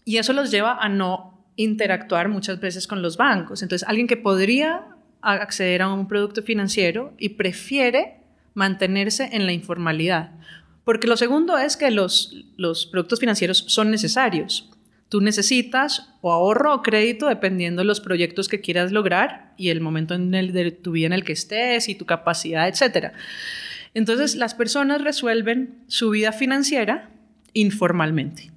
[SPEAKER 2] y eso los lleva a no interactuar muchas veces con los bancos. Entonces, alguien que podría acceder a un producto financiero y prefiere mantenerse en la informalidad. Porque lo segundo es que los, los productos financieros son necesarios. Tú necesitas o ahorro o crédito dependiendo de los proyectos que quieras lograr y el momento en el de tu vida en el que estés y tu capacidad, etc. Entonces, las personas resuelven su vida financiera informalmente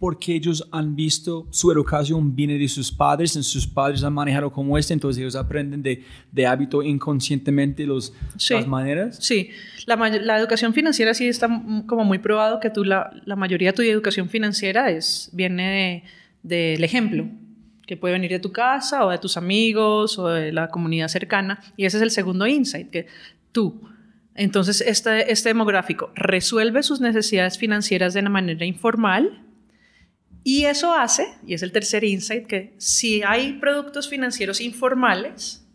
[SPEAKER 1] porque ellos han visto su educación viene de sus padres, y sus padres han manejado como este, entonces ellos aprenden de, de hábito inconscientemente los, las maneras.
[SPEAKER 2] Sí, la, la, educación financiera sí está como muy probado que tú, la, la mayoría de tu educación financiera es, viene del de, ejemplo, que puede venir de tu casa o de tus amigos o de la comunidad cercana. Y ese es el segundo insight, que tú, entonces este, este demográfico resuelve sus necesidades financieras de una manera informal, y eso hace, y es el tercer insight, que si hay productos financieros informales,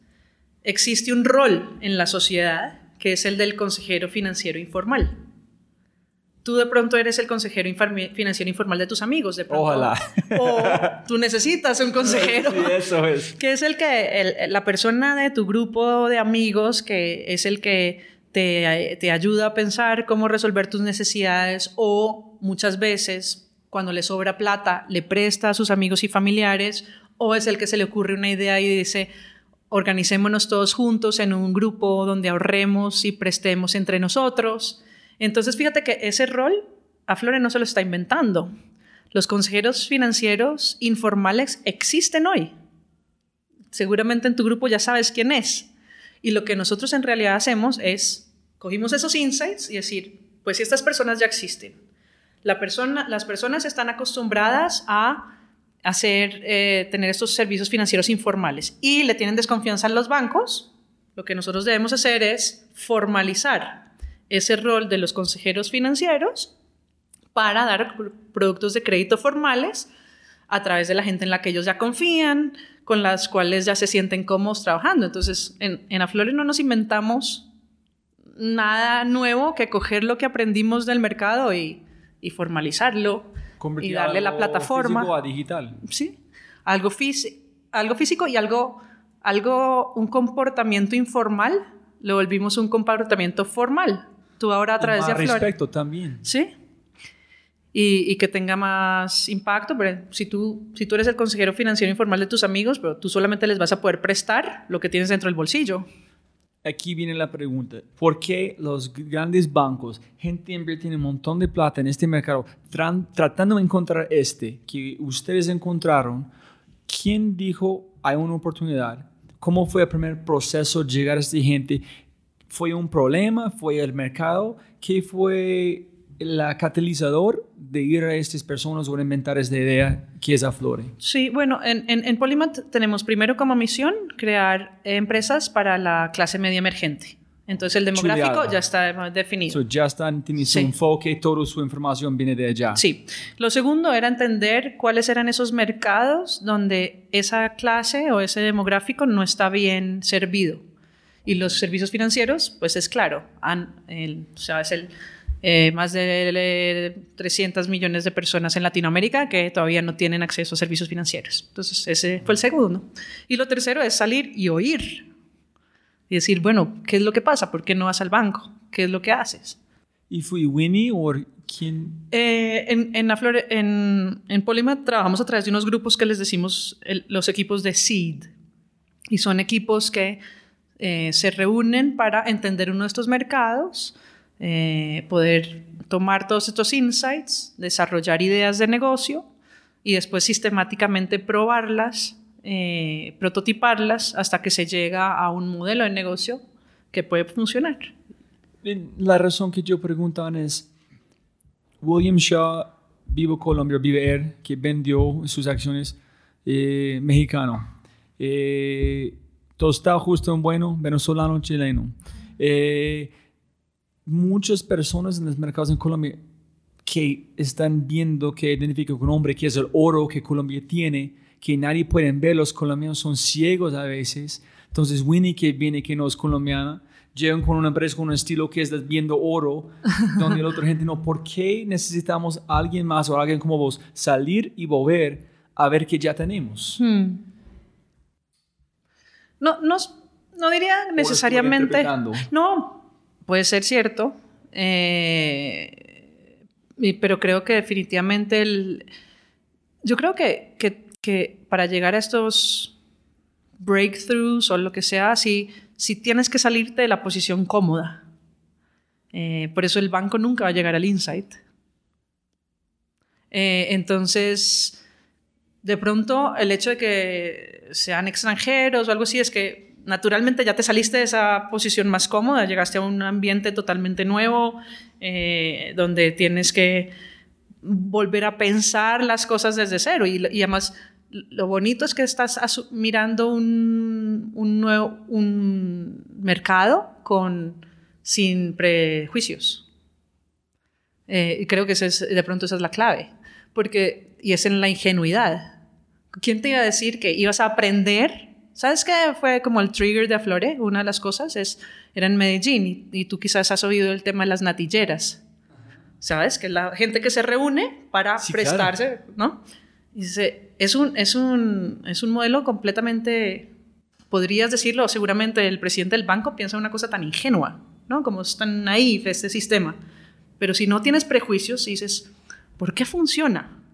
[SPEAKER 2] existe un rol en la sociedad que es el del consejero financiero informal. Tú de pronto eres el consejero financiero informal de tus amigos, de pronto.
[SPEAKER 1] Ojalá.
[SPEAKER 2] O tú necesitas un consejero.
[SPEAKER 1] Sí, eso es.
[SPEAKER 2] Que es el que, la persona de tu grupo de amigos, que es el que te, te ayuda a pensar cómo resolver tus necesidades o muchas veces cuando le sobra plata, le presta a sus amigos y familiares, o es el que se le ocurre una idea y dice, organicémonos todos juntos en un grupo donde ahorremos y prestemos entre nosotros. Entonces, fíjate que ese rol a Flore no se lo está inventando. Los consejeros financieros informales existen hoy. Seguramente en tu grupo ya sabes quién es. Y lo que nosotros en realidad hacemos es, cogimos esos insights y decir, pues estas personas ya existen, las personas están acostumbradas a hacer, eh, tener estos servicios financieros informales y le tienen desconfianza en los bancos. Lo que nosotros debemos hacer es formalizar ese rol de los consejeros financieros para dar productos de crédito formales a través de la gente en la que ellos ya confían, con las cuales ya se sienten cómodos trabajando. Entonces, en, en Aflore no nos inventamos nada nuevo que coger lo que aprendimos del mercado y y formalizarlo y darle la plataforma.
[SPEAKER 1] Físico a digital.
[SPEAKER 2] Sí, algo, algo físico y algo, algo, un comportamiento informal, lo volvimos un comportamiento formal. Tú ahora a través de
[SPEAKER 1] Aflora. respecto también.
[SPEAKER 2] Sí. Y, y, que tenga más impacto. Pero si tú, si tú eres el consejero financiero informal de tus amigos, pero tú solamente les vas a poder prestar lo que tienes dentro del bolsillo
[SPEAKER 1] aquí viene la pregunta. ¿Por qué los grandes bancos, gente invierte un montón de plata en este mercado, tratando de encontrar este que ustedes encontraron? ¿Quién dijo hay una oportunidad? ¿Cómo fue el primer proceso de llegar a esta gente? ¿Fue un problema? ¿Fue el mercado? ¿Qué fue la catalizador de ir a estas personas o inventar esta idea que es Aflore?
[SPEAKER 2] Sí, bueno, en, en, Polymath tenemos primero como misión crear empresas para la clase media emergente. Entonces el demográfico ya está definido.
[SPEAKER 1] ya están, tienen su enfoque, toda su información viene de allá.
[SPEAKER 2] Sí. Lo segundo era entender cuáles eran esos mercados donde esa clase o ese demográfico no está bien servido. Y los servicios financieros, pues es claro, han, el, o sea, es el eh, más de 300 millones de personas en Latinoamérica que todavía no tienen acceso a servicios financieros. Entonces, ese fue el segundo. Y lo tercero es salir y oír. Y decir, bueno, ¿qué es lo que pasa? ¿Por qué no vas al banco? ¿Qué es lo que haces?
[SPEAKER 1] ¿Y fue Winnie o quién?
[SPEAKER 2] Eh, en, en, en, en Polima trabajamos a través de unos grupos que les decimos los equipos de SEED. Y son equipos que eh, se reúnen para entender uno de estos mercados, eh, poder tomar todos estos insights, desarrollar ideas de negocio y después sistemáticamente probarlas, eh, prototiparlas hasta que se llega a un modelo de negocio que puede funcionar.
[SPEAKER 1] La razón que yo preguntan es, William Shaw, Vivo Colombia, Vive Air, que vendió sus acciones eh, mexicano. tostado justo en bueno, venezolano, chileno muchas personas en los mercados en Colombia que están viendo, que identifican con un hombre que es el oro que Colombia tiene, que nadie puede ver, los colombianos son ciegos a veces. Entonces Winnie que viene, que no es colombiana, llegan con una empresa con un estilo que es viendo oro, donde la otra gente no. ¿Por qué necesitamos a alguien más o alguien como vos salir y volver a ver que ya tenemos? Hmm.
[SPEAKER 2] No, no, no diría necesariamente. No, puede ser cierto, eh, pero creo que definitivamente el, yo creo que, que, para llegar a estos breakthroughs o lo que sea, si tienes que salirte de la posición cómoda. Eh, por eso el banco nunca va a llegar al insight. Eh, entonces, de pronto, el hecho de que sean extranjeros o algo así es que naturalmente ya te saliste de esa posición más cómoda, llegaste a un ambiente totalmente nuevo, eh, donde tienes que volver a pensar las cosas desde cero. Y, además, lo bonito es que estás mirando un, nuevo un mercado con, sin prejuicios. Eh, y creo que es, de pronto esa es la clave, porque, y es en la ingenuidad. ¿Quién te iba a decir que ibas a aprender ¿Sabes qué fue como el trigger de Aflore? Una de las cosas es, era en Medellín y, tú quizás has oído el tema de las natilleras. ¿Sabes? Que la gente que se reúne para prestarse, ¿no? Y dice, es un, es, un, es un modelo completamente, podrías decirlo, seguramente el presidente del banco piensa una cosa tan ingenua, ¿no? Como es tan naif este sistema. Pero si no tienes prejuicios, dices, ¿por qué funciona?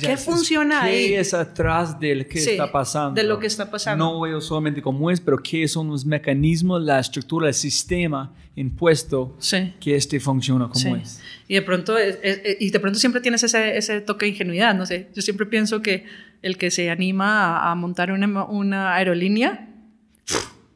[SPEAKER 2] ¿Qué funciona ahí?
[SPEAKER 1] ¿Qué es atrás del que está pasando?
[SPEAKER 2] De lo que está pasando.
[SPEAKER 1] No veo solamente cómo es, pero qué son los mecanismos, la estructura, el sistema impuesto que este funciona como es.
[SPEAKER 2] Y de pronto, y de pronto siempre tienes ese, ese, toque de ingenuidad, no sé. Yo siempre pienso que el que se anima a, a montar una, una aerolínea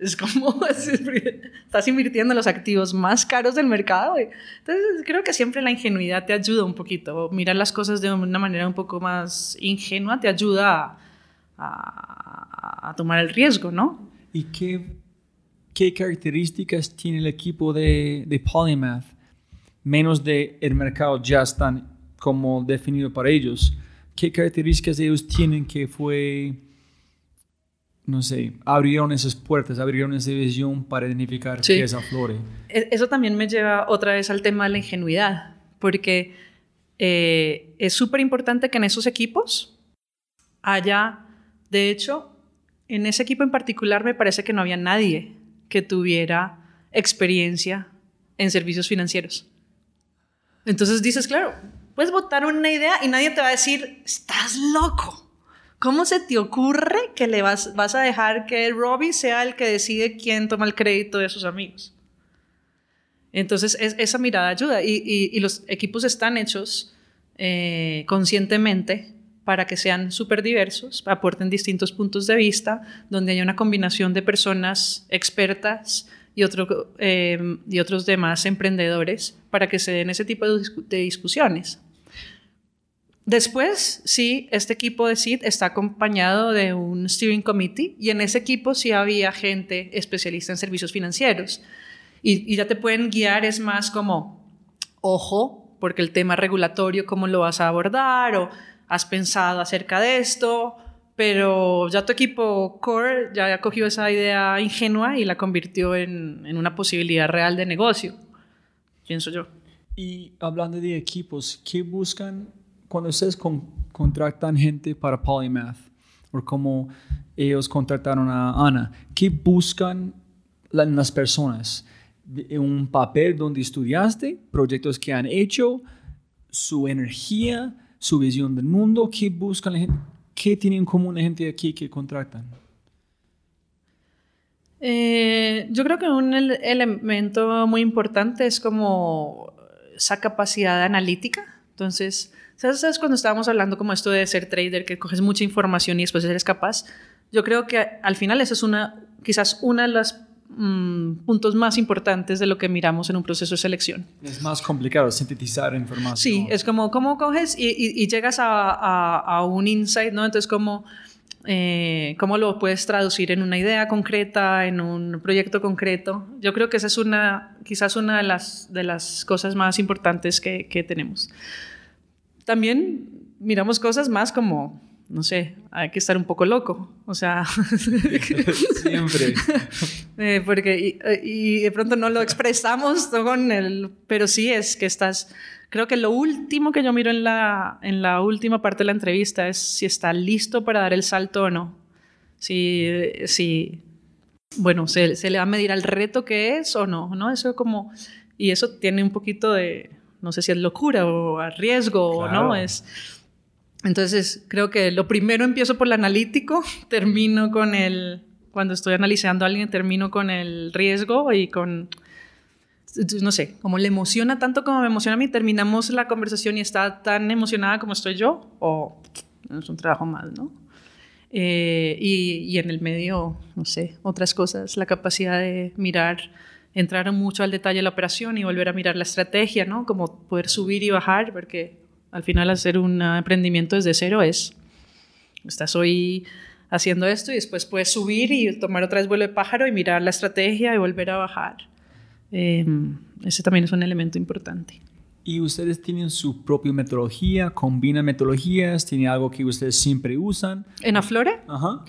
[SPEAKER 2] es como, estás invirtiendo en los activos más caros del mercado. Entonces, creo que siempre la ingenuidad te ayuda un poquito. Mirar las cosas de una manera un poco más ingenua te ayuda a, a, tomar el riesgo, ¿no?
[SPEAKER 1] ¿Y qué, qué características tiene el equipo de, de Polymath? Menos de el mercado ya están como definido para ellos. ¿Qué características ellos tienen que fue no sé, abrieron esas puertas, abrieron esa visión para identificar qué es Aflore.
[SPEAKER 2] E-, eso también me lleva otra vez al tema de la ingenuidad, porque eh, es súper importante que en esos equipos haya, de hecho, en ese equipo en particular me parece que no había nadie que tuviera experiencia en servicios financieros. Entonces dices, claro, puedes votar una idea y nadie te va a decir, estás loco. ¿Cómo se te ocurre que le vas, vas a dejar que Robbie sea el que decide quién toma el crédito de sus amigos? Entonces, esa mirada ayuda y, los equipos están hechos eh, conscientemente para que sean súper diversos, aporten distintos puntos de vista, donde haya una combinación de personas expertas y, otro, eh, y otros demás emprendedores para que se den ese tipo de discusiones. Después, sí, este equipo de SID está acompañado de un steering committee y en ese equipo sí había gente especialista en servicios financieros. Y, ya te pueden guiar, es más como, ojo, porque el tema regulatorio, ¿cómo lo vas a abordar? O has pensado acerca de esto, pero ya tu equipo core ya ha cogido esa idea ingenua y la convirtió en, en una posibilidad real de negocio, pienso yo.
[SPEAKER 1] Y hablando de equipos, ¿qué buscan cuando ustedes contratan gente para Polymath, o como ellos contrataron a Ana, ¿qué buscan las personas? Un papel donde estudiaste, proyectos que han hecho, su energía, su visión del mundo, ¿qué buscan la gente? ¿Qué tienen en común la gente aquí que contratan?
[SPEAKER 2] Eh, yo creo que un elemento muy importante es como esa capacidad analítica. Entonces, ¿Sabes cuando estábamos hablando como esto de ser trader, que coges mucha información y después eres capaz? Yo creo que al final eso es una, quizás una de las mm, puntos más importantes de lo que miramos en un proceso de selección.
[SPEAKER 1] Es más complicado sintetizar información.
[SPEAKER 2] Sí, es como cómo coges y, llegas a, a, un insight, ¿no? Entonces, ¿cómo, eh, cómo lo puedes traducir en una idea concreta, en un proyecto concreto. Yo creo que esa es una, quizás una de las, de las cosas más importantes que, que tenemos también miramos cosas más como, no sé, hay que estar un poco loco, o sea...
[SPEAKER 1] Siempre.
[SPEAKER 2] Eh, porque, y, de pronto no lo expresamos con el... Pero sí es que estás... Creo que lo último que yo miro en la, en la última parte de la entrevista es si está listo para dar el salto o no. Si, si bueno, ¿se, se le va a medir al reto que es o no, ¿no? Eso como, y eso tiene un poquito de, no sé si es locura o a riesgo o no, es... Entonces, creo que lo primero empiezo por el analítico, termino con el, cuando estoy analizando a alguien, termino con el riesgo y con, no sé, como le emociona tanto como me emociona a mí, terminamos la conversación y está tan emocionada como estoy yo, o es un trabajo más, ¿no? Eh, y, y, en el medio, no sé, otras cosas, la capacidad de mirar, entrar mucho al detalle de la operación y volver a mirar la estrategia, ¿no? Como poder subir y bajar, porque al final hacer un emprendimiento desde cero es, estás hoy haciendo esto y después puedes subir y tomar otra vez vuelo de pájaro y mirar la estrategia y volver a bajar. Eh, ese también es un elemento importante.
[SPEAKER 1] ¿Y ustedes tienen su propia metodología? ¿Combinan metodologías? ¿Tiene algo que ustedes siempre usan?
[SPEAKER 2] ¿En Aflore?
[SPEAKER 1] Ajá.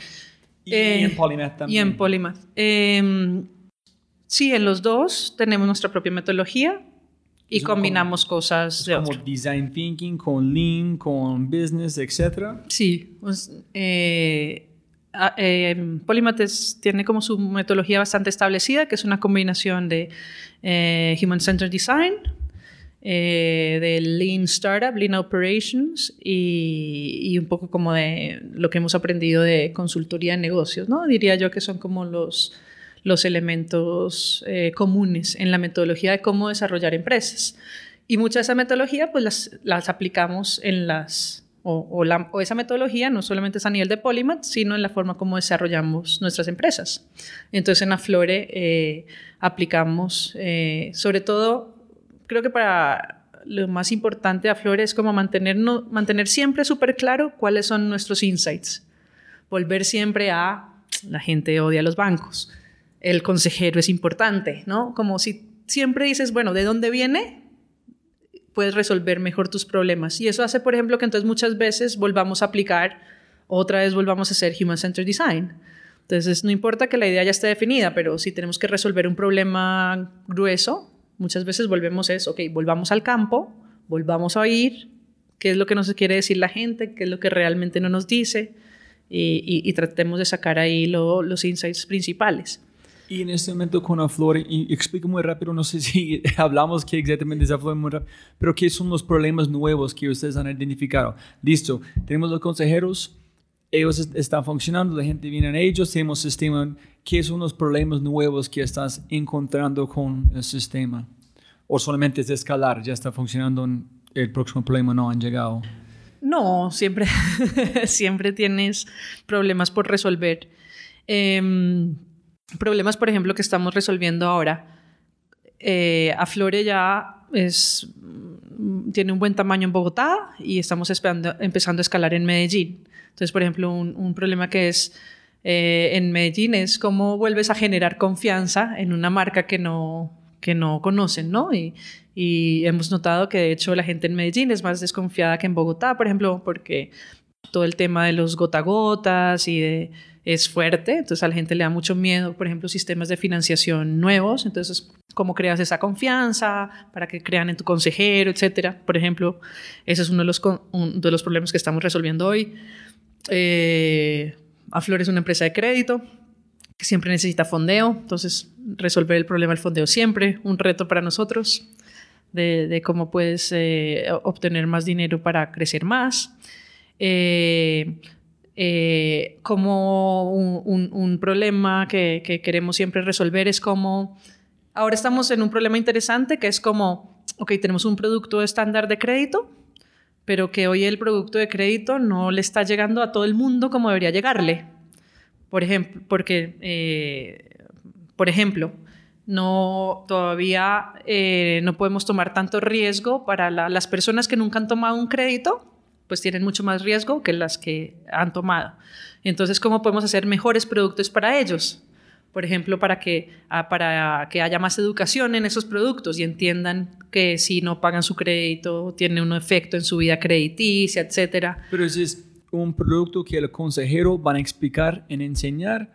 [SPEAKER 2] Y, eh, en Polymath también. Y en Polymath. Eh, sí, en los dos tenemos nuestra propia metodología y combinamos cosas
[SPEAKER 1] de como design thinking con lean, con business, etc.
[SPEAKER 2] Sí, pues, eh, eh, Polymath tiene como su metodología bastante establecida, que es una combinación de eh, Human Centered Design, eh, de Lean Startup, Lean Operations y, y, un poco como de lo que hemos aprendido de consultoría en negocios, ¿no? Diría yo que son como los los elementos eh, comunes en la metodología de cómo desarrollar empresas. Y mucha de esa metodología pues las, las aplicamos en las, o, o, la, o, esa metodología no solamente es a nivel de Polymath, sino en la forma como desarrollamos nuestras empresas. Entonces en Aflore eh, aplicamos, eh, sobre todo, creo que para lo más importante de Aflore es como mantener, mantener siempre súper claro cuáles son nuestros insights. Volver siempre a, la gente odia los bancos el consejero es importante, ¿no? Como si siempre dices, bueno, ¿de dónde viene? Puedes resolver mejor tus problemas. Y eso hace, por ejemplo, que entonces muchas veces volvamos a aplicar, otra vez volvamos a hacer Human Centered Design. Entonces, no importa que la idea ya esté definida, pero si tenemos que resolver un problema grueso, muchas veces volvemos a eso, ok, volvamos al campo, volvamos a oír qué es lo que nos quiere decir la gente, qué es lo que realmente no nos dice, y, tratemos de sacar ahí los insights principales.
[SPEAKER 1] Y en este momento con Aflor, y explico muy rápido, no sé si hablamos que exactamente es Aflor muy rápido, pero ¿qué son los problemas nuevos que ustedes han identificado? Listo, tenemos los consejeros, ellos están funcionando, la gente viene a ellos, tenemos sistema. ¿Qué son los problemas nuevos que estás encontrando con el sistema? ¿O solamente es escalar, ya está funcionando, el próximo problema no han llegado?
[SPEAKER 2] No, siempre, siempre tienes problemas por resolver. Eh, problemas, por ejemplo, que estamos resolviendo ahora. Eh, Aflore ya es, tiene un buen tamaño en Bogotá y estamos esperando, empezando a escalar en Medellín. Entonces, por ejemplo, un, problema que es eh, en Medellín es cómo vuelves a generar confianza en una marca que no, que no conocen, ¿no? Y, y hemos notado que de hecho la gente en Medellín es más desconfiada que en Bogotá, por ejemplo, porque todo el tema de los gota gotas y de es fuerte, entonces a la gente le da mucho miedo, por ejemplo, sistemas de financiación nuevos, entonces cómo creas esa confianza para que crean en tu consejero, etcétera. Por ejemplo, ese es uno de los, de los problemas que estamos resolviendo hoy. Eh, es una empresa de crédito que siempre necesita fondeo, entonces resolver el problema del fondeo siempre, un reto para nosotros de, cómo puedes eh, obtener más dinero para crecer más. Eh, eh, como un, problema que, queremos siempre resolver es como, ahora estamos en un problema interesante que es como, ok, tenemos un producto estándar de crédito, pero que hoy el producto de crédito no le está llegando a todo el mundo como debería llegarle. Por ejemplo, porque, eh, por ejemplo, no, todavía eh, no podemos tomar tanto riesgo para las personas que nunca han tomado un crédito pues tienen mucho más riesgo que las que han tomado. Entonces, ¿cómo podemos hacer mejores productos para ellos? Por ejemplo, para que, ah, para que haya más educación en esos productos y entiendan que si no pagan su crédito, tiene un efecto en su vida crediticia, etc.
[SPEAKER 1] Pero ese es un producto que el consejero van a explicar en enseñar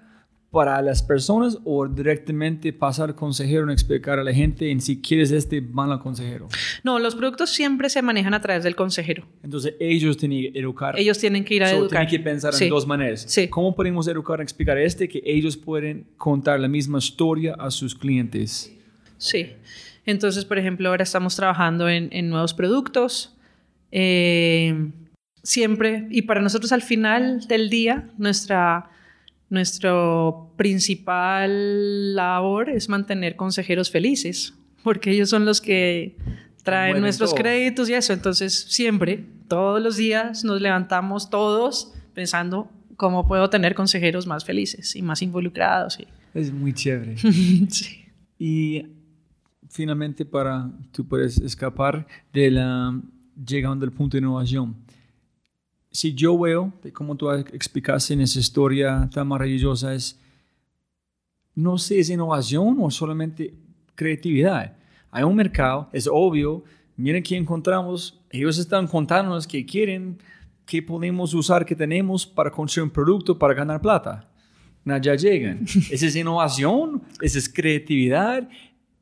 [SPEAKER 1] para las personas o directamente pasar al consejero y explicar a la gente en si quieres este van al consejero?
[SPEAKER 2] No, los productos siempre se manejan a través del consejero.
[SPEAKER 1] Entonces ellos tienen que educar.
[SPEAKER 2] Ellos tienen que ir a
[SPEAKER 1] So,
[SPEAKER 2] educar.
[SPEAKER 1] Tienen que pensar
[SPEAKER 2] Sí.
[SPEAKER 1] en dos maneras.
[SPEAKER 2] Sí.
[SPEAKER 1] ¿Cómo podemos educar y explicar este que ellos pueden contar la misma historia a sus clientes?
[SPEAKER 2] Sí. Entonces, por ejemplo, ahora estamos trabajando en, en nuevos productos. Eh, siempre, y para nosotros al final del día, nuestra, nuestro principal labor es mantener consejeros felices, porque ellos son los que traen nuestros
[SPEAKER 1] todo.
[SPEAKER 2] créditos y eso. Entonces, siempre, todos los días nos levantamos todos pensando cómo puedo tener consejeros más felices y más involucrados. y-
[SPEAKER 1] Es muy chévere.
[SPEAKER 2] sí.
[SPEAKER 1] y finalmente para tú puedes escapar de la llegando al punto de innovación. Si yo veo, de cómo tú explicaste en esa historia tan maravillosa, es, no sé, ¿es innovación o solamente creatividad? Hay un mercado, es obvio, miren qué encontramos, ellos están contándonos que quieren, que podemos usar, que tenemos para construir un producto para ganar plata. No, ya llegan. ¿Esa es innovación? ¿Esa es creatividad?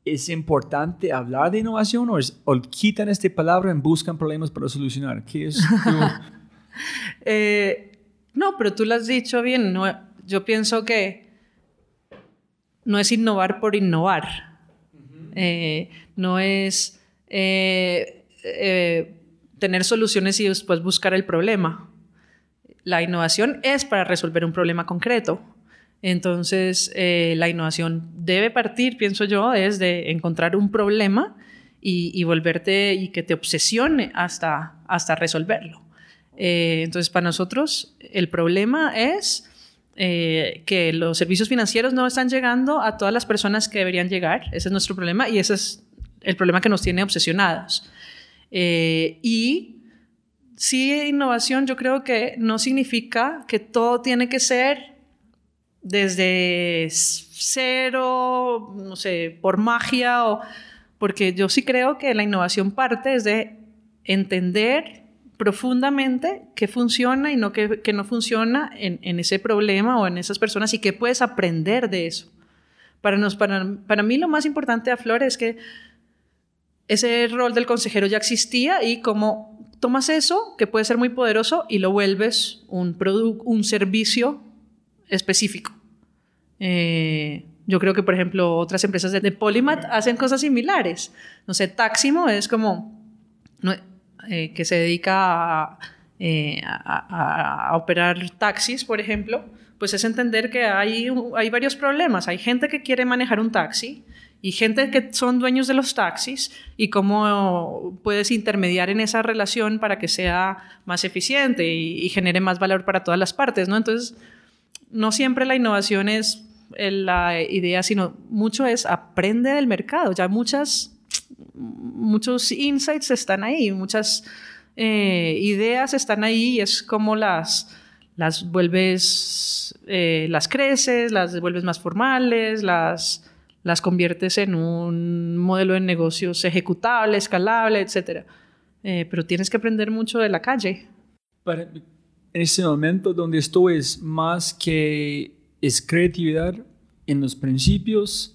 [SPEAKER 1] ¿Es importante hablar de innovación o, es- o quitan esta palabra y buscan problemas para solucionar? ¿Qué es? tu-
[SPEAKER 2] Eh, no, pero tú lo has dicho bien. No, yo pienso que no es innovar por innovar. Eh, no es eh, eh, tener soluciones y después buscar el problema. La innovación es para resolver un problema concreto. Entonces, eh, la innovación debe partir, pienso yo, desde encontrar un problema y, y volverte y que te obsesione hasta, hasta resolverlo. Eh, entonces, para nosotros, el problema es eh, que los servicios financieros no están llegando a todas las personas que deberían llegar. Ese es nuestro problema y ese es el problema que nos tiene obsesionados. Eh, y sí, innovación yo creo que no significa que todo tiene que ser desde cero, no sé, por magia o porque yo sí creo que la innovación parte desde entender profundamente qué funciona y no qué, qué no funciona en, en, ese problema o en esas personas y qué puedes aprender de eso. Para, nos, para, para mí lo más importante a Flor es que ese rol del consejero ya existía y cómo tomas eso, que puede ser muy poderoso, y lo vuelves un, un servicio específico. Eh, yo creo que, por ejemplo, otras empresas de, de Polymath hacen cosas similares. No sé, Taximo es como no, eh, que se dedica a, eh, a, operar taxis, por ejemplo, pues es entender que hay, hay varios problemas. Hay gente que quiere manejar un taxi y gente que son dueños de los taxis y cómo puedes intermediar en esa relación para que sea más eficiente y, y genere más valor para todas las partes, ¿no? Entonces, no siempre la innovación es la idea, sino mucho es aprende del mercado. Ya muchas, muchos insights están ahí, muchas eh, ideas están ahí y es como las, las vuelves, eh, las creces, las vuelves más formales, las, las conviertes en un modelo de negocios ejecutable, escalable, etc. Eh, pero tienes que aprender mucho de la calle.
[SPEAKER 1] En ese momento donde estoy es más que es creatividad en los principios,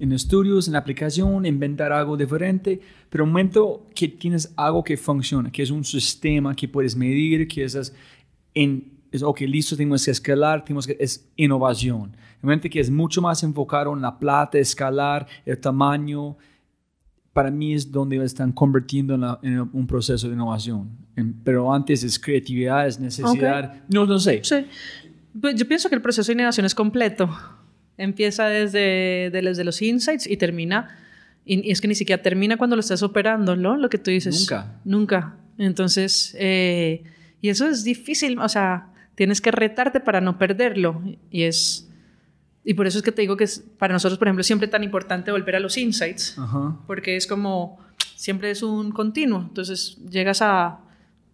[SPEAKER 1] en estudios, en la aplicación, inventar algo diferente, pero un momento que tienes algo que funciona, que es un sistema que puedes medir, que es, en, es ok, listo, tenemos que escalar, tenemos que, es innovación. En momento que es mucho más enfocado en la plata, escalar, el tamaño, para mí es donde están convirtiendo en, la, en un proceso de innovación. En, pero antes es creatividad, es necesidad. Okay. No, no sé.
[SPEAKER 2] Sí. Pues yo pienso que el proceso de innovación es completo. Empieza desde, desde los insights y termina. Y, y, es que ni siquiera termina cuando lo estás operando, ¿no? Lo que tú dices.
[SPEAKER 1] Nunca.
[SPEAKER 2] Nunca. Entonces, eh, y eso es difícil. O sea, tienes que retarte para no perderlo. Y es. Y por eso es que te digo que es, para nosotros, por ejemplo, es siempre tan importante volver a los insights, porque es como, siempre es un continuo, entonces llegas a,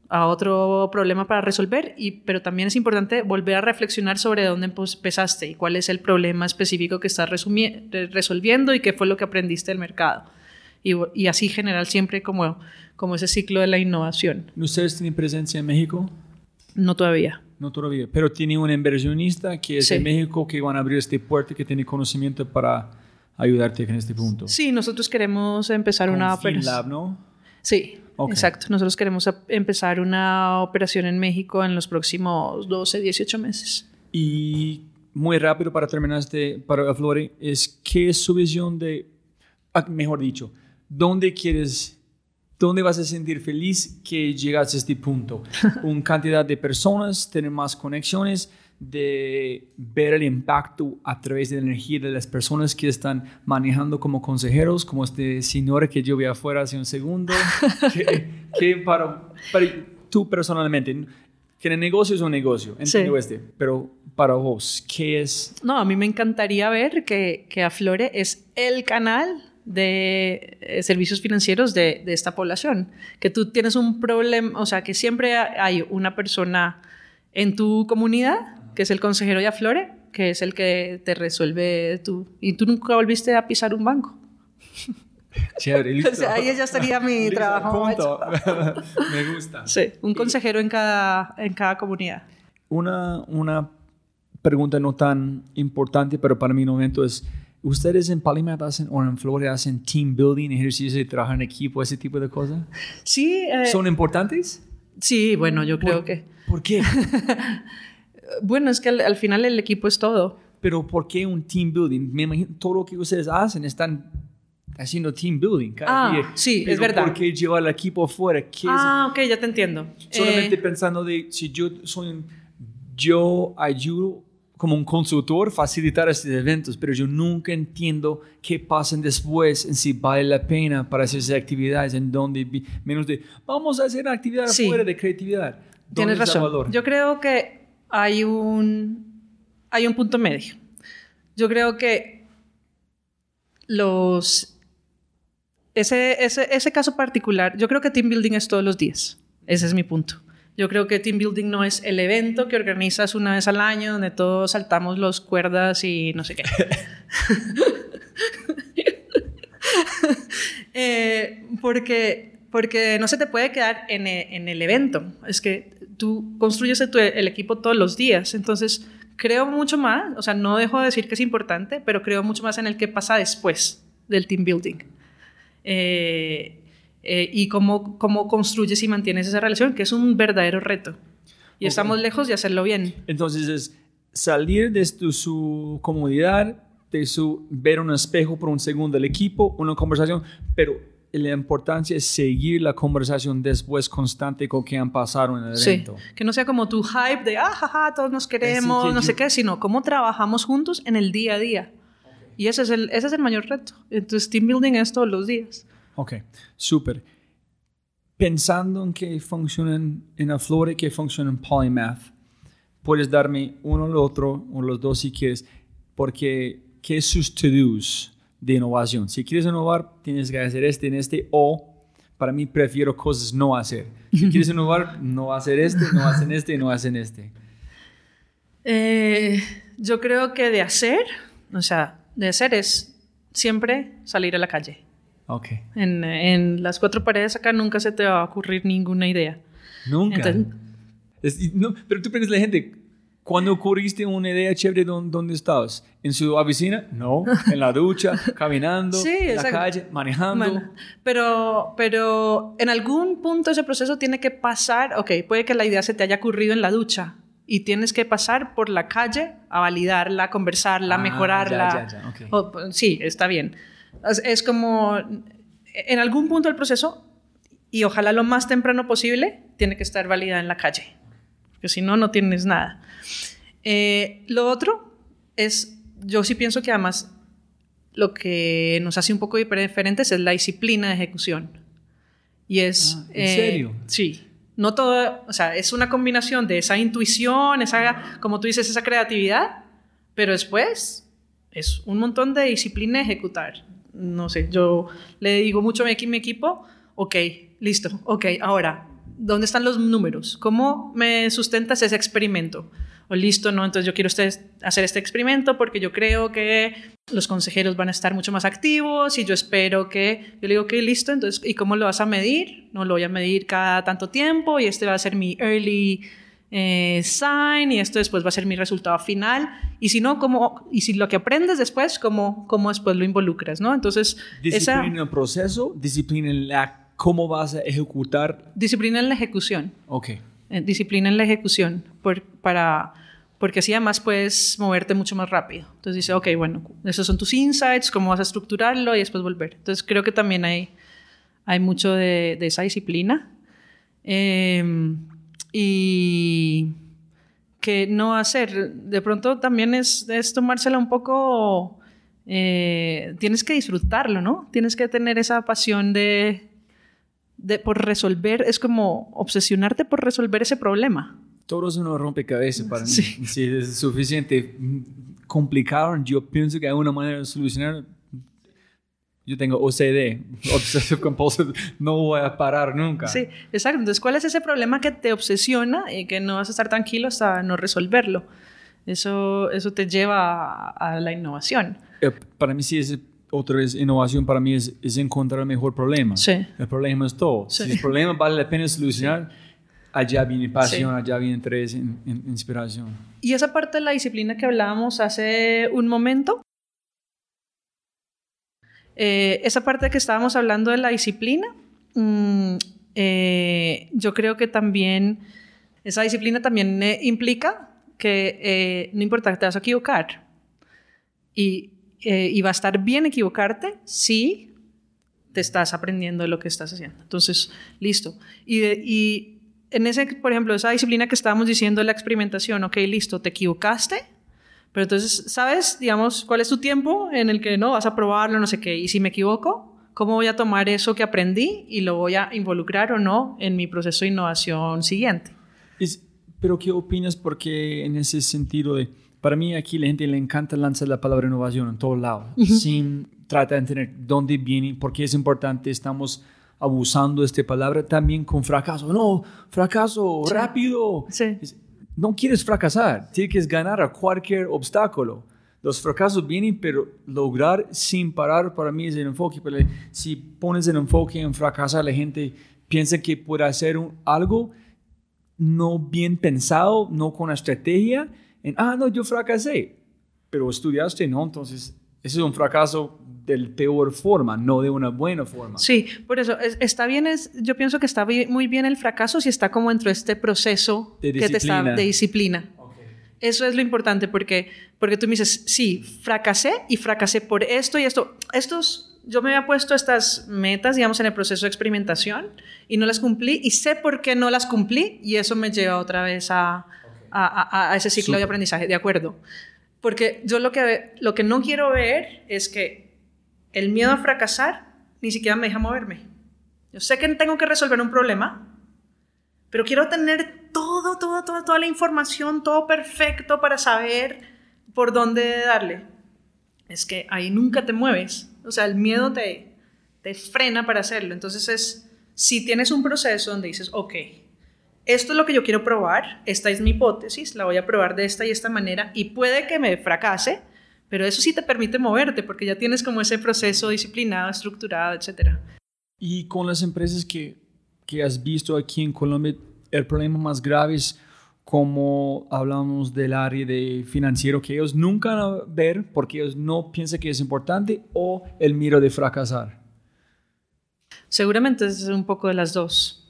[SPEAKER 2] a, otro problema para resolver, y, pero también es importante volver a reflexionar sobre dónde empezaste y cuál es el problema específico que estás resolviendo y qué fue lo que aprendiste del mercado. Y, y así generar siempre como, como ese ciclo de la innovación.
[SPEAKER 1] ¿Ustedes tienen presencia en México?
[SPEAKER 2] No todavía.
[SPEAKER 1] No todavía, pero tiene un inversionista que es
[SPEAKER 2] Sí.
[SPEAKER 1] de México que van a abrir este puerto que tiene conocimiento para ayudarte en este punto.
[SPEAKER 2] Sí, nosotros queremos empezar
[SPEAKER 1] Con
[SPEAKER 2] una.
[SPEAKER 1] FinLab, ¿no?
[SPEAKER 2] Sí,
[SPEAKER 1] Ok.
[SPEAKER 2] exacto. Nosotros queremos empezar una operación en México en los próximos 12, 18 meses.
[SPEAKER 1] Y muy rápido para terminar este, para Flore, es qué es su visión de, ah, mejor dicho, ¿dónde quieres, dónde vas a sentir feliz que llegas a este punto? Una cantidad de personas, tener más conexiones, de ver el impacto a través de la energía de las personas que están manejando como consejeros, como este señor que yo vi afuera hace un segundo, que, que para, para tú personalmente, que el negocio es un negocio, entiendo
[SPEAKER 2] Sí.
[SPEAKER 1] este, pero para vos, ¿qué es?
[SPEAKER 2] No, a mí me encantaría ver que, que Aflore es el canal de eh, servicios financieros de, de esta población. Que tú tienes un problema, o sea, que siempre ha- hay una persona en tu comunidad, que es el consejero de Aflore, que es el que te resuelve tu... Y tú nunca volviste a pisar un banco.
[SPEAKER 1] Chévere, listo.
[SPEAKER 2] O sea, ahí ya estaría mi
[SPEAKER 1] Listo,
[SPEAKER 2] trabajo
[SPEAKER 1] punto. Me gusta.
[SPEAKER 2] Sí, un consejero en cada, en cada comunidad.
[SPEAKER 1] Una, una pregunta no tan importante, pero para mi momento es, ¿ustedes en Polymath hacen o en Florida hacen team building, ejercicios de trabajar en equipo, ese tipo de cosas?
[SPEAKER 2] Sí, eh,
[SPEAKER 1] ¿Son importantes?
[SPEAKER 2] sí, bueno, yo creo
[SPEAKER 1] ¿Por-
[SPEAKER 2] que...
[SPEAKER 1] ¿Por qué?
[SPEAKER 2] Bueno, es que al, al final el equipo es todo.
[SPEAKER 1] Pero ¿por qué un team building? Me imagino todo lo que ustedes hacen están haciendo team building cada
[SPEAKER 2] Ah,
[SPEAKER 1] día.
[SPEAKER 2] sí, es verdad.
[SPEAKER 1] ¿Por qué llevar al equipo afuera? ¿Qué es
[SPEAKER 2] Ah, ok, ya te entiendo.
[SPEAKER 1] Solamente
[SPEAKER 2] Eh,
[SPEAKER 1] pensando de si yo soy un, yo ayudo como un consultor facilitar estos eventos, pero yo nunca entiendo qué pasa después, en si vale la pena para hacer esas actividades, en donde menos de vamos a hacer actividad
[SPEAKER 2] Sí.
[SPEAKER 1] afuera de creatividad. ¿Dónde
[SPEAKER 2] tienes razón.
[SPEAKER 1] valor?
[SPEAKER 2] Yo creo que hay un, hay un punto medio. Yo creo que los... Ese, ese, ese caso particular, yo creo que team building es todos los días. Ese es mi punto. Yo creo que team building no es el evento que organizas una vez al año donde todos saltamos los cuerdas y no sé qué. Eh, porque, porque no se te puede quedar en e- en el, evento. Es que tú construyes tu- el equipo todos los días. Entonces, creo mucho más, o sea, no dejo de decir que es importante, pero creo mucho más en el que pasa después del team building. Eh, eh, y cómo, cómo construyes y mantienes esa relación, que es un verdadero reto. Y
[SPEAKER 1] Ok.
[SPEAKER 2] estamos lejos de hacerlo bien.
[SPEAKER 1] Entonces es salir de tu- su comodidad, de su ver un espejo por un segundo del equipo, una conversación, pero la importancia es seguir la conversación después constante con que han pasado en el
[SPEAKER 2] Sí,
[SPEAKER 1] evento.
[SPEAKER 2] que no sea como tu hype de, ah, jaja, todos nos queremos,
[SPEAKER 1] que
[SPEAKER 2] no
[SPEAKER 1] yo-
[SPEAKER 2] sé qué, sino cómo trabajamos juntos en el día a día. Y ese es, el, ese es el mayor reto. Entonces, team building es todos los días.
[SPEAKER 1] Ok, súper. Pensando en que funcionan en Aflore, que funcionan en Polymath, puedes darme uno o el otro, o los dos si quieres, porque ¿qué es sus to-dos de innovación? Si quieres innovar, tienes que hacer este en este, o para mí prefiero cosas no hacer. Si quieres innovar, no hacer este, no hacen este, y no hacen este.
[SPEAKER 2] Eh, yo creo que de hacer, o sea, de hacer es siempre salir a la calle.
[SPEAKER 1] Ok.
[SPEAKER 2] En, en las cuatro paredes acá nunca se te va a ocurrir ninguna idea.
[SPEAKER 1] Nunca.
[SPEAKER 2] Entonces-
[SPEAKER 1] Es- no, pero tú preguntas a la gente, ¿cuándo ocurriste una idea chévere dónde, estabas? ¿En su oficina? No. ¿En la ducha? ¿Caminando?
[SPEAKER 2] Sí,
[SPEAKER 1] ¿En la calle? ¿Manejando?
[SPEAKER 2] Bueno, pero, pero en algún punto ese proceso tiene que pasar, ok, puede que la idea se te haya ocurrido en la ducha y tienes que pasar por la calle a validarla, conversarla,
[SPEAKER 1] Ah,
[SPEAKER 2] mejorarla.
[SPEAKER 1] ya, ya, ya, ok.
[SPEAKER 2] O- sí, está bien. Es, es como, en algún punto del proceso, y ojalá lo más temprano posible, tiene que estar validada en la calle, porque si no, no tienes nada. Eh, lo otro es, yo sí pienso que además lo que nos hace un poco diferentes es la disciplina de ejecución. Y es...
[SPEAKER 1] Ah, ¿en serio?
[SPEAKER 2] Sí. No todo, o sea, es una combinación de esa intuición, esa, como tú dices, esa creatividad, pero después es un montón de disciplina de ejecutar. No sé, yo le digo mucho a mi equipo, ok, listo, ok, ahora, ¿dónde están los números? ¿Cómo me sustentas ese experimento? O listo, no, entonces yo quiero hacer este experimento porque yo creo que los consejeros van a estar mucho más activos y yo espero que, yo le digo, ok, listo, entonces, ¿y cómo lo vas a medir? No lo voy a medir cada tanto tiempo y este va a ser mi early eh, sign y esto después va a ser mi resultado final. Y si no, ¿cómo, y si lo que aprendes después, ¿cómo, cómo después lo involucras? ¿no? Entonces,
[SPEAKER 1] disciplina en el proceso, disciplina en la, cómo vas a ejecutar.
[SPEAKER 2] Disciplina en la ejecución.
[SPEAKER 1] Ok.
[SPEAKER 2] Eh, disciplina en la ejecución por, para, porque así además puedes moverte mucho más rápido. Entonces dice, ok, bueno, esos son tus insights, cómo vas a estructurarlo y después volver. Entonces creo que también hay, hay mucho de, de esa disciplina. Eh, y que no hacer, de pronto también es, es tomársela un poco, eh, tienes que disfrutarlo, ¿no? Tienes que tener esa pasión de, de, por resolver, es como obsesionarte por resolver ese problema.
[SPEAKER 1] Todo es un rompecabezas para mí. Si es suficiente complicado, yo pienso que hay una manera de solucionar yo tengo OCD, Obsessive Compulsive, no voy a parar nunca.
[SPEAKER 2] Sí, exacto. Entonces, ¿cuál es ese problema que te obsesiona y que no vas a estar tranquilo hasta no resolverlo? Eso, eso te lleva a, la innovación.
[SPEAKER 1] Eh, para mí sí es otra vez innovación para mí es, es, encontrar el mejor problema.
[SPEAKER 2] Sí.
[SPEAKER 1] El problema es todo. Si el problema vale la pena solucionar, allá viene pasión, allá viene interés, inspiración.
[SPEAKER 2] Y esa parte de la disciplina que hablábamos hace un momento, eh, esa parte que estábamos hablando de la disciplina, mm, eh, yo creo que también esa disciplina también eh, implica que no importa que te vas a equivocar y, y, va a estar bien equivocarte si te estás aprendiendo de lo que estás haciendo. Entonces, listo. Y, y en ese, por ejemplo, esa disciplina que estábamos diciendo, la experimentación, ok, listo, te equivocaste, pero entonces, ¿sabes, digamos, cuál es tu tiempo en el que no vas a probarlo, no sé qué? Y si me equivoco, ¿cómo voy a tomar eso que aprendí y lo voy a involucrar o no en mi proceso de innovación siguiente?
[SPEAKER 1] pero, ¿qué opinas? Porque en ese sentido de, para mí aquí la gente le encanta lanzar la palabra innovación en todos lados, sin tratar de entender dónde viene, por qué es importante, estamos abusando de esta palabra también con fracaso. No, fracaso rápido.
[SPEAKER 2] Sí
[SPEAKER 1] no quieres fracasar, tienes que ganar a cualquier obstáculo. Los fracasos vienen, pero lograr sin parar para mí es el enfoque. Pero si pones el enfoque en fracasar, la gente piensa que puede hacer algo no bien pensado, no con estrategia, en, ah, no, yo fracasé, pero estudiaste, ¿no? Entonces, ese es un fracaso de peor forma, no de una buena forma.
[SPEAKER 2] Sí, por eso está bien, es, yo pienso que está muy bien el fracaso si está como dentro de este proceso
[SPEAKER 1] de disciplina. Que te está,
[SPEAKER 2] de disciplina. Eso es lo importante porque, porque tú me dices, sí, fracasé y fracasé por esto y esto. Estos, yo me había puesto estas metas, digamos, en el proceso de experimentación y no las cumplí y sé por qué no las cumplí y eso me lleva otra vez a, a, a, ese ciclo de aprendizaje, de acuerdo. Porque yo lo que, lo que no quiero ver es que el miedo a fracasar ni siquiera me deja moverme. Yo sé que tengo que resolver un problema, pero quiero tener todo, todo, toda, toda la información, todo perfecto para saber por dónde darle. Es que ahí nunca te mueves. O sea, el miedo te, te frena para hacerlo. Entonces es, si tienes un proceso donde dices, ok, esto es lo que yo quiero probar, esta es mi hipótesis, la voy a probar de esta y esta manera y puede que me fracase, pero eso sí te permite moverte porque ya tienes como ese proceso disciplinado, estructurado, etc.
[SPEAKER 1] Y con las empresas que, que has visto aquí en Colombia, el problema más grave es como hablamos del área de financiero, que ellos nunca van a ver porque ellos no piensan que es importante o el miedo de fracasar.
[SPEAKER 2] Seguramente es un poco de las dos.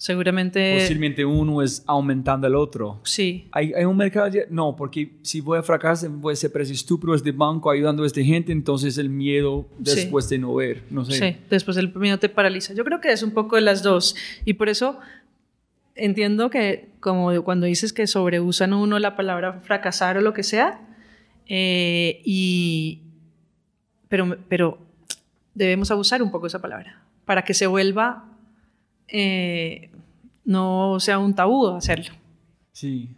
[SPEAKER 2] Seguramente...
[SPEAKER 1] Posiblemente uno es aumentando el otro.
[SPEAKER 2] Sí.
[SPEAKER 1] ¿Hay, hay un mercado? No, porque si voy a fracasar, voy a ser precio estúpido de banco ayudando a esta gente, entonces el miedo después de no ver, no sé.
[SPEAKER 2] Sí, después el miedo te paraliza. Yo creo que es un poco de las dos. Y por eso entiendo que como cuando dices que sobreusan uno la palabra fracasar o lo que sea, eh, y, pero, pero debemos abusar un poco esa palabra para que se vuelva eh, no sea un tabú hacerlo.
[SPEAKER 1] Sí.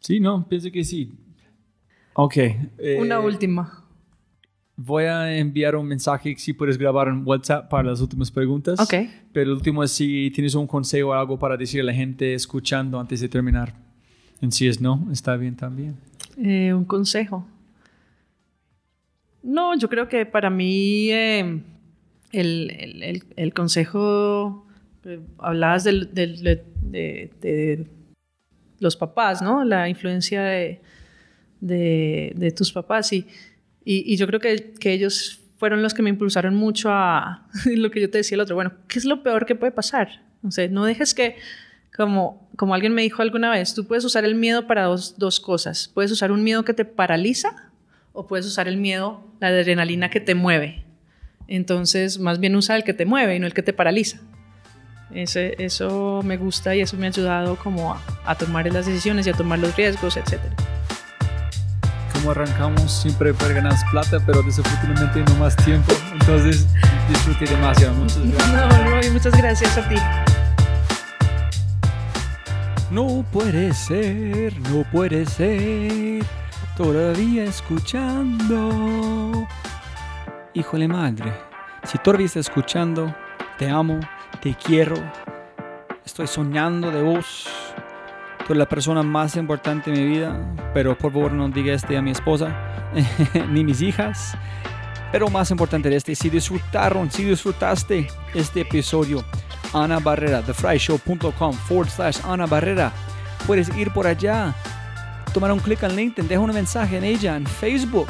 [SPEAKER 1] Sí, no, pienso que sí. Ok.
[SPEAKER 2] Eh, Una última.
[SPEAKER 1] Voy a enviar un mensaje si puedes grabar en WhatsApp para las últimas preguntas.
[SPEAKER 2] Ok.
[SPEAKER 1] Pero el último es si tienes un consejo o algo para decir a la gente escuchando antes de terminar. En si es no, está bien también.
[SPEAKER 2] Eh, un consejo. No, yo creo que para mí el, el, el, consejo, eh, hablabas de, los papás, ¿no? La influencia de, tus papás. Y, yo creo que, ellos fueron los que me impulsaron mucho a lo que yo te decía el otro. Bueno, ¿qué es lo peor que puede pasar? O sea, no dejes que, como, alguien me dijo alguna vez, tú puedes usar el miedo para dos cosas. Puedes usar un miedo que te paraliza o puedes usar el miedo, la adrenalina que te mueve. Entonces, más bien usa el que te mueve y no el que te paraliza. Ese, eso me gusta y eso me ha ayudado como a, a tomar las decisiones y a tomar los riesgos, etcétera
[SPEAKER 1] arrancamos, siempre para ganar plata, pero desafortunadamente no más tiempo. Entonces, disfruté demasiado. Muchas
[SPEAKER 2] gracias. No, muchas gracias a ti.
[SPEAKER 1] No puede ser, no puede ser. Todavía escuchando. Híjole madre, si todavía estás escuchando, te amo, te quiero. Estoy soñando de vos Tú eres la persona más importante de mi vida, pero por favor no diga este a mi esposa ni mis hijas. Pero más importante de este, si disfrutaron, si disfrutaste este episodio, Ana Barrera, thefryshow.com forward slash Ana Barrera, puedes ir por allá, tomar un clic en LinkedIn, deja un mensaje en ella, en Facebook,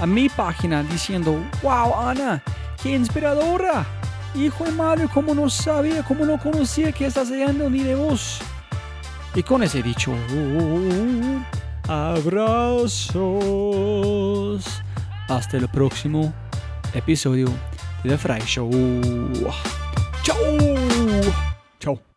[SPEAKER 1] a mi página diciendo, wow Ana, qué inspiradora. Hijo de madre, cómo no sabía, cómo no conocía que estás llegando ni de vos. Y con ese dicho, abrazos. Hasta el próximo episodio de The Fry Show. ¡Chao!